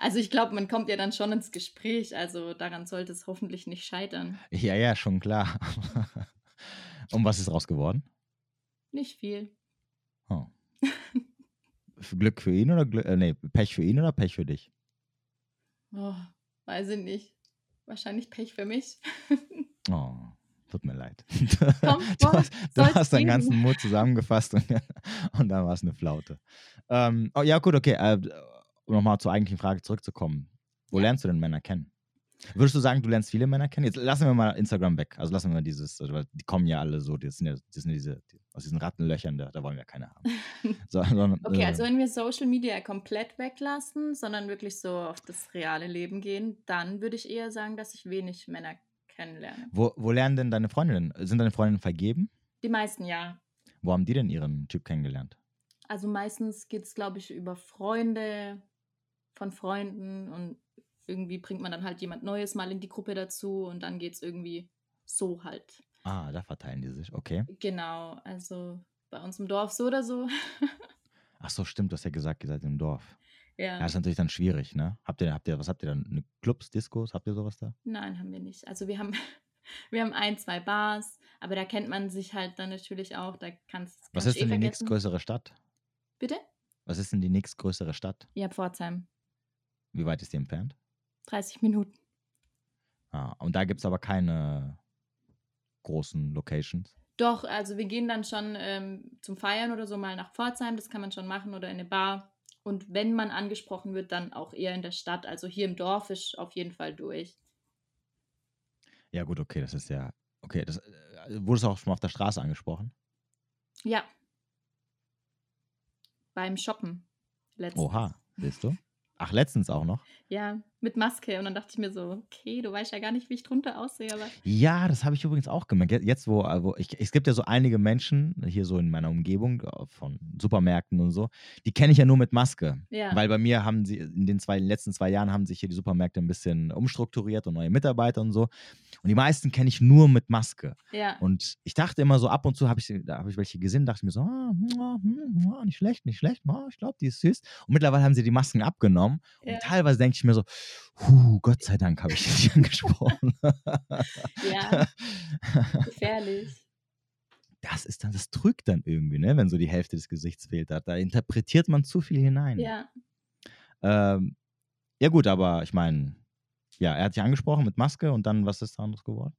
Also ich glaube, man kommt ja dann schon ins Gespräch, also daran sollte es hoffentlich nicht scheitern. Ja, ja, schon klar. Und was ist raus geworden? Nicht viel. Oh. Glück für ihn oder Glück, äh, nee, Pech für ihn oder Pech für dich? Oh, weiß ich nicht. Wahrscheinlich Pech für mich. Oh, tut mir leid. Komm, du hast, du hast deinen ganzen Mut zusammengefasst und, und dann war es eine Flaute. Ähm, oh, ja, gut, okay. Äh, um nochmal zur eigentlichen Frage zurückzukommen. Wo Ja. lernst du denn Männer kennen? Würdest du sagen, du lernst viele Männer kennen? Jetzt lassen wir mal Instagram weg. Also lassen wir mal dieses, also, weil die kommen ja alle so, das sind ja, das sind diese, die, aus diesen Rattenlöchern, da, da wollen wir keine haben. So, sondern, Okay, äh, also wenn wir Social Media komplett weglassen, sondern wirklich so auf das reale Leben gehen, dann würde ich eher sagen, dass ich wenig Männer kennenlerne. wo, wo lernen denn deine Freundinnen? Sind deine Freundinnen vergeben? Die meisten ja. Wo haben die denn ihren Typ kennengelernt? Also meistens geht es, glaube ich, über Freunde von Freunden und irgendwie bringt man dann halt jemand Neues mal in die Gruppe dazu und dann geht es irgendwie so halt. Ah, da verteilen die sich. Okay. Genau, also bei uns im Dorf so oder so. Ach so, stimmt, du hast ja gesagt, ihr seid im Dorf. Ja, ja. das ist natürlich dann schwierig, ne? Habt ihr, habt ihr, was habt ihr dann? Clubs, Diskos? Habt ihr sowas da? Nein, haben wir nicht. Also wir haben, wir haben ein, zwei Bars, aber da kennt man sich halt dann natürlich auch. Da kannst Was kannst ist eh denn die vergessen. nächstgrößere Stadt? Bitte? Was ist denn die nächstgrößere Stadt? Ja, Pforzheim. Wie weit ist die entfernt? 30 Minuten. Ah, und da gibt es aber keine großen Locations. Doch, also wir gehen dann schon ähm, zum Feiern oder so mal nach Pforzheim, das kann man schon machen oder in eine Bar. Und wenn man angesprochen wird, dann auch eher in der Stadt. Also hier im Dorf ist auf jeden Fall durch. Ja, gut, okay, das ist ja. Okay, das äh, wurde es auch schon mal auf der Straße angesprochen. Ja. Beim Shoppen. Letztens. Oha, siehst du? Ach, letztens auch noch. Ja, mit Maske. Und dann dachte ich mir so, okay, du weißt ja gar nicht, wie ich drunter aussehe, aber Ja, das habe ich übrigens auch gemerkt. Je- Jetzt, wo, wo ich, es gibt ja so einige Menschen hier so in meiner Umgebung äh, von Supermärkten und so, die kenne ich ja nur mit Maske. ja. Weil bei mir haben sie in den zwei, letzten zwei Jahren haben sich hier die Supermärkte ein bisschen umstrukturiert und neue Mitarbeiter und so. Und die meisten kenne ich nur mit Maske. ja. Und ich dachte immer so, ab und zu habe ich, da habe ich welche gesehen, dachte ich mir so, ah, hm, hm, ah, nicht schlecht, nicht schlecht, ah, ich glaube, die ist süß. Und mittlerweile haben sie die Masken abgenommen. Und Ja. teilweise denke ich mir so, huh, Gott sei Dank habe ich dich nicht angesprochen. Ja, gefährlich. Das ist dann, das trügt dann irgendwie, ne, wenn so die Hälfte des Gesichts fehlt. Da, da interpretiert man zu viel hinein. Ja. Ähm, ja, gut, aber ich meine, ja, er hat dich angesprochen mit Maske und dann, was ist da anderes geworden?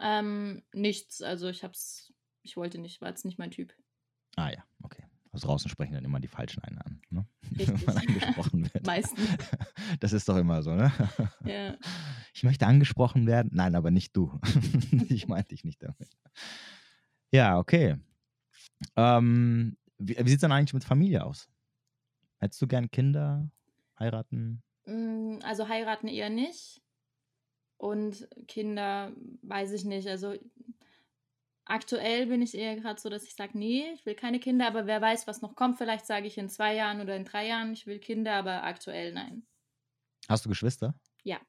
Ähm, nichts. Also ich hab's, ich wollte nicht, war jetzt nicht mein Typ. Ah ja, okay. Draußen sprechen dann immer die Falschen einen an, ne? Wenn man angesprochen wird. Meistens. Das ist doch immer so, ne? Ja. Ich möchte angesprochen werden. Nein, aber nicht du. ich meinte dich nicht damit. Ja, okay. Ähm, wie wie sieht es dann eigentlich mit Familie aus? Hättest du gern Kinder, heiraten? Mm, Also heiraten eher nicht. Und Kinder, weiß ich nicht. Also aktuell bin ich eher gerade so, dass ich sage, nee, ich will keine Kinder, aber wer weiß, was noch kommt. Vielleicht sage ich in zwei Jahren oder in drei Jahren, ich will Kinder, aber aktuell nein. Hast du Geschwister? Ja.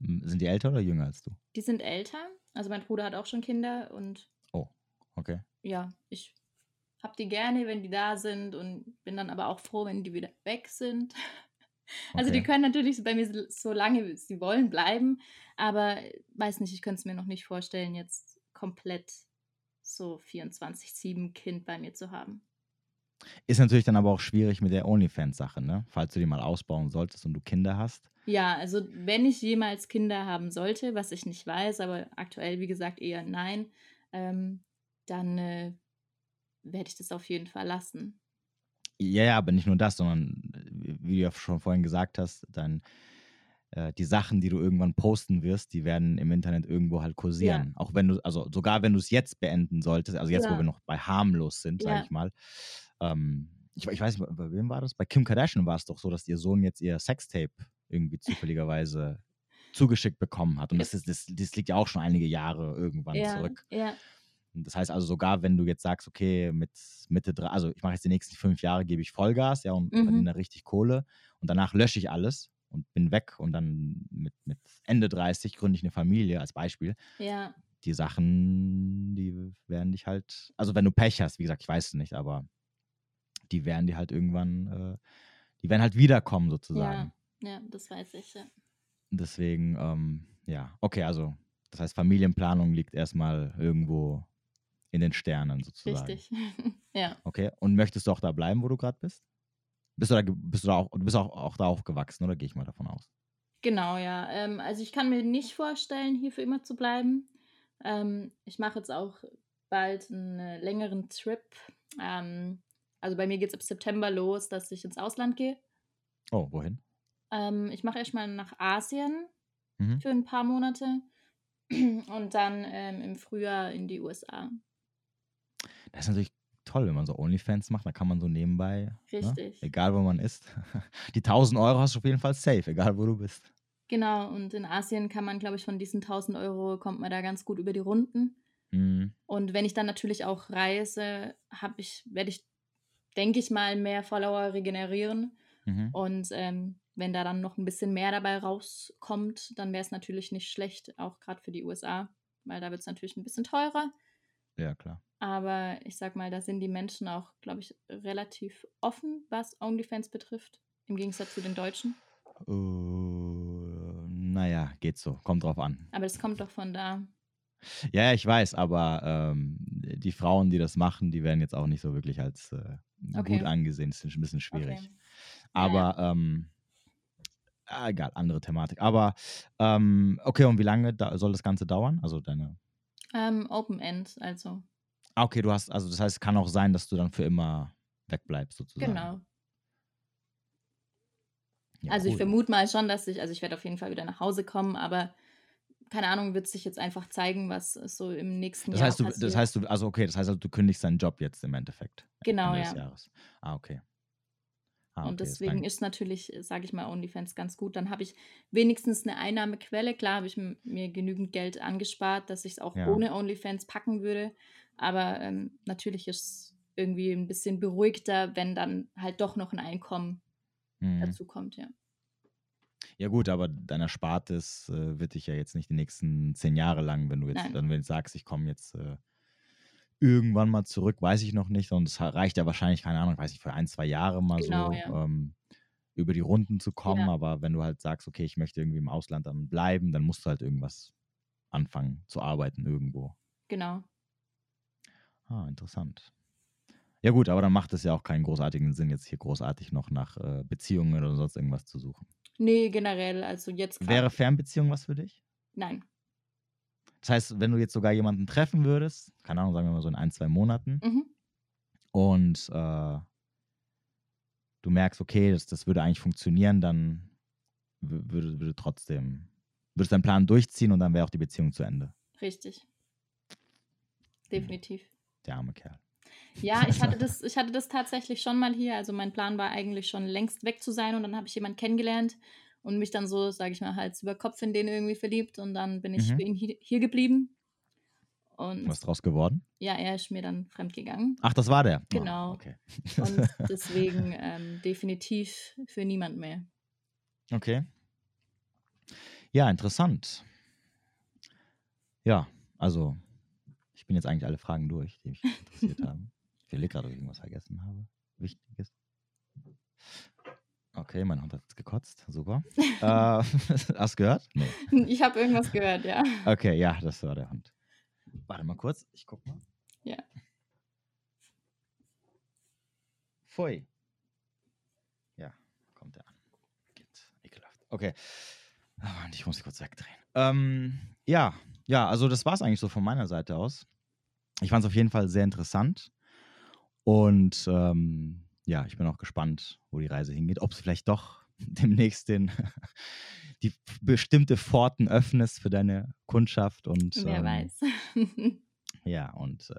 M, Sind die älter oder jünger als du? Die sind älter. Also mein Bruder hat auch schon Kinder und Oh, okay. ja, ich habe die gerne, wenn die da sind und bin dann aber auch froh, wenn die wieder weg sind. Also die Okay. können natürlich bei mir so lange wie sie wollen bleiben, aber äh, weiß nicht, ich könnte es mir noch nicht vorstellen, jetzt komplett so 24/7 Kind bei mir zu haben. Ist natürlich dann aber auch schwierig mit der OnlyFans-Sache, ne? Falls du die mal ausbauen solltest und du Kinder hast. Ja, also wenn ich jemals Kinder haben sollte, was ich nicht weiß, aber aktuell, wie gesagt, eher nein, ähm, dann äh, werde ich das auf jeden Fall lassen. Ja, ja, aber nicht nur das, sondern äh, wie du ja schon vorhin gesagt hast, dann äh, die Sachen, die du irgendwann posten wirst, die werden im Internet irgendwo halt Ja, kursieren. Auch wenn du, also sogar wenn du es jetzt beenden solltest, also jetzt, wo wir ja, noch bei harmlos sind, sage ja, ich mal. Ähm, ich, ich weiß nicht, bei wem war das? Bei Kim Kardashian war es doch so, dass ihr Sohn jetzt ihr Sextape irgendwie zufälligerweise zugeschickt bekommen hat. Und das, ist, das, das liegt ja auch schon einige Jahre irgendwann ja, zurück. ja, Das heißt also sogar, wenn du jetzt sagst, okay, mit Mitte drei, also ich mache jetzt die nächsten fünf Jahre, gebe ich Vollgas, ja, und verdiene mhm, da richtig Kohle und danach lösche ich alles und bin weg und dann mit, mit Ende 30 gründe ich eine Familie als Beispiel. ja, Die Sachen, die werden dich halt, also wenn du Pech hast, wie gesagt, ich weiß es nicht, aber die werden dir halt irgendwann, äh, die werden halt wiederkommen ja, sozusagen. ja, das weiß ich, ja. Deswegen, ähm, ja, okay, also das heißt, Familienplanung liegt erstmal irgendwo in den Sternen sozusagen. Richtig. Ja. Okay, und möchtest du auch da bleiben, wo du gerade bist? Bist du da, bist du da auch, du bist auch, auch da aufgewachsen, oder gehe ich mal davon aus? Genau, ja. Ähm, also ich kann mir nicht vorstellen, hier für immer zu bleiben. Ähm, ich mache jetzt auch bald einen äh, längeren Trip. Ähm, also bei mir geht es ab September los, dass ich ins Ausland gehe. Oh, wohin? Ähm, ich mache erstmal nach Asien Mhm. für ein paar Monate und dann ähm, im Frühjahr in die USA. Das ist natürlich toll, wenn man so Onlyfans macht, da kann man so nebenbei, ne? Richtig. egal wo man ist, die 1000 Euro hast du auf jeden Fall safe, egal wo du bist. Genau, und in Asien kann man, glaube ich, von diesen 1000 Euro kommt man da ganz gut über die Runden. Mhm. Und wenn ich dann natürlich auch reise, habe ich, werde ich, denke ich mal, mehr Follower regenerieren. Mhm. Und ähm, wenn da dann noch ein bisschen mehr dabei rauskommt, dann wäre es natürlich nicht schlecht, auch gerade für die USA, weil da wird es natürlich ein bisschen teurer. Ja, klar. Aber ich sag mal, da sind die Menschen auch, glaube ich, relativ offen, was OnlyFans betrifft, im Gegensatz zu den Deutschen. Äh, naja, geht so, kommt drauf an. Aber das kommt doch von da. Ja, ich weiß, aber ähm, die Frauen, die das machen, die werden jetzt auch nicht so wirklich als äh, gut Okay, angesehen. Das ist ein bisschen schwierig. okay. Ja, ja. Aber ähm, ah, egal, andere Thematik. Aber ähm, okay, und wie lange da soll das Ganze dauern? Also deine. Ähm, Open End, also. Ah, okay, du hast, also das heißt, es kann auch sein, dass du dann für immer wegbleibst, sozusagen. Genau. Ja, Also ich cool. vermute mal schon, dass ich, also ich werde auf jeden Fall wieder nach Hause kommen, aber keine Ahnung, wird sich jetzt einfach zeigen, was so im nächsten Das Jahr heißt, du, das passiert. heißt, du, also okay, das heißt, also, du kündigst deinen Job jetzt im Endeffekt Genau, Ende des ja. Jahres. Ah, okay. Ah, Und okay, das deswegen ist natürlich, sage ich mal, OnlyFans ganz gut. Dann habe ich wenigstens eine Einnahmequelle. Klar habe ich mir genügend Geld angespart, dass ich es auch ja. ohne OnlyFans packen würde. Aber ähm, natürlich ist es irgendwie ein bisschen beruhigter, wenn dann halt doch noch ein Einkommen Mhm. dazu kommt, ja. Ja gut, aber dein Erspartes äh, wird dich ja jetzt nicht die nächsten zehn Jahre lang, wenn du jetzt, Nein. dann wenn du sagst, ich komme jetzt äh, irgendwann mal zurück, weiß ich noch nicht. Und es reicht ja wahrscheinlich, keine Ahnung, weiß ich, für ein, zwei Jahre mal Genau, so ja. ähm, über die Runden zu kommen. Ja, Aber wenn du halt sagst, okay, ich möchte irgendwie im Ausland dann bleiben, dann musst du halt irgendwas anfangen zu arbeiten irgendwo. genau. Ah, interessant. Ja gut, aber dann macht es ja auch keinen großartigen Sinn, jetzt hier großartig noch nach äh, Beziehungen oder sonst irgendwas zu suchen. Nee, generell, also jetzt Wäre Fernbeziehung was für dich? nein. Das heißt, wenn du jetzt sogar jemanden treffen würdest, keine Ahnung, sagen wir mal so in ein, zwei Monaten, Mhm. und äh, du merkst, okay, das, das würde eigentlich funktionieren, dann wü- würde, würde trotzdem, würdest deinen Plan durchziehen und dann wäre auch die Beziehung zu Ende. Richtig, definitiv. Der arme Kerl. Ja, ich hatte, das, ich hatte das tatsächlich schon mal hier. Also mein Plan war eigentlich schon längst weg zu sein und dann habe ich jemanden kennengelernt und mich dann so, sage ich mal, Hals über Kopf in den irgendwie verliebt und dann bin ich Mhm. für ihn hier, hier geblieben. Und Was draus geworden? ja, er ist mir dann fremdgegangen. Ach, das war der. Oh, Genau. okay. Und deswegen ähm, definitiv für niemand mehr. Okay. Ja, interessant. Ja, also ich bin jetzt eigentlich alle Fragen durch, die mich interessiert haben. Ich überlege gerade, ob ich irgendwas vergessen habe. Wichtiges. Okay, mein Hund hat jetzt gekotzt. Super. äh, hast du gehört? Nee. Ich habe irgendwas gehört, ja. Okay, ja, das war der Hund. Warte mal kurz, ich guck mal. Ja. Pfui. Ja, kommt er an. Geht. Ekelhaft. Okay. Ah, Mann, ich muss mich kurz wegdrehen. Ähm, ja, ja, also das war es eigentlich so von meiner Seite aus. Ich fand es auf jeden Fall sehr interessant. Und ähm, ja, ich bin auch gespannt, wo die Reise hingeht. Ob es vielleicht doch demnächst den, die bestimmte Pforten öffnest für deine Kundschaft. Und, Wer ähm, weiß. Ja, und äh,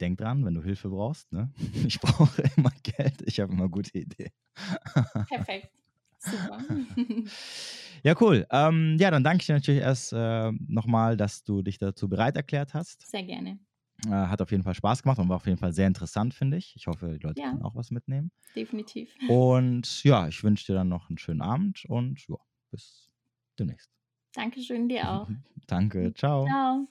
denk dran, wenn du Hilfe brauchst, ne? Ich brauche immer Geld, ich habe immer gute Ideen. Perfekt. Super. Ja, cool. Ähm, ja, dann danke ich dir natürlich erst äh, nochmal, dass du dich dazu bereit erklärt hast. Sehr gerne. Äh, hat auf jeden Fall Spaß gemacht und war auf jeden Fall sehr interessant, finde ich. Ich hoffe, die Leute Ja. können auch was mitnehmen. Definitiv. Und ja, ich wünsche dir dann noch einen schönen Abend und ja, bis demnächst. Dankeschön dir auch. Danke, ciao. Ciao.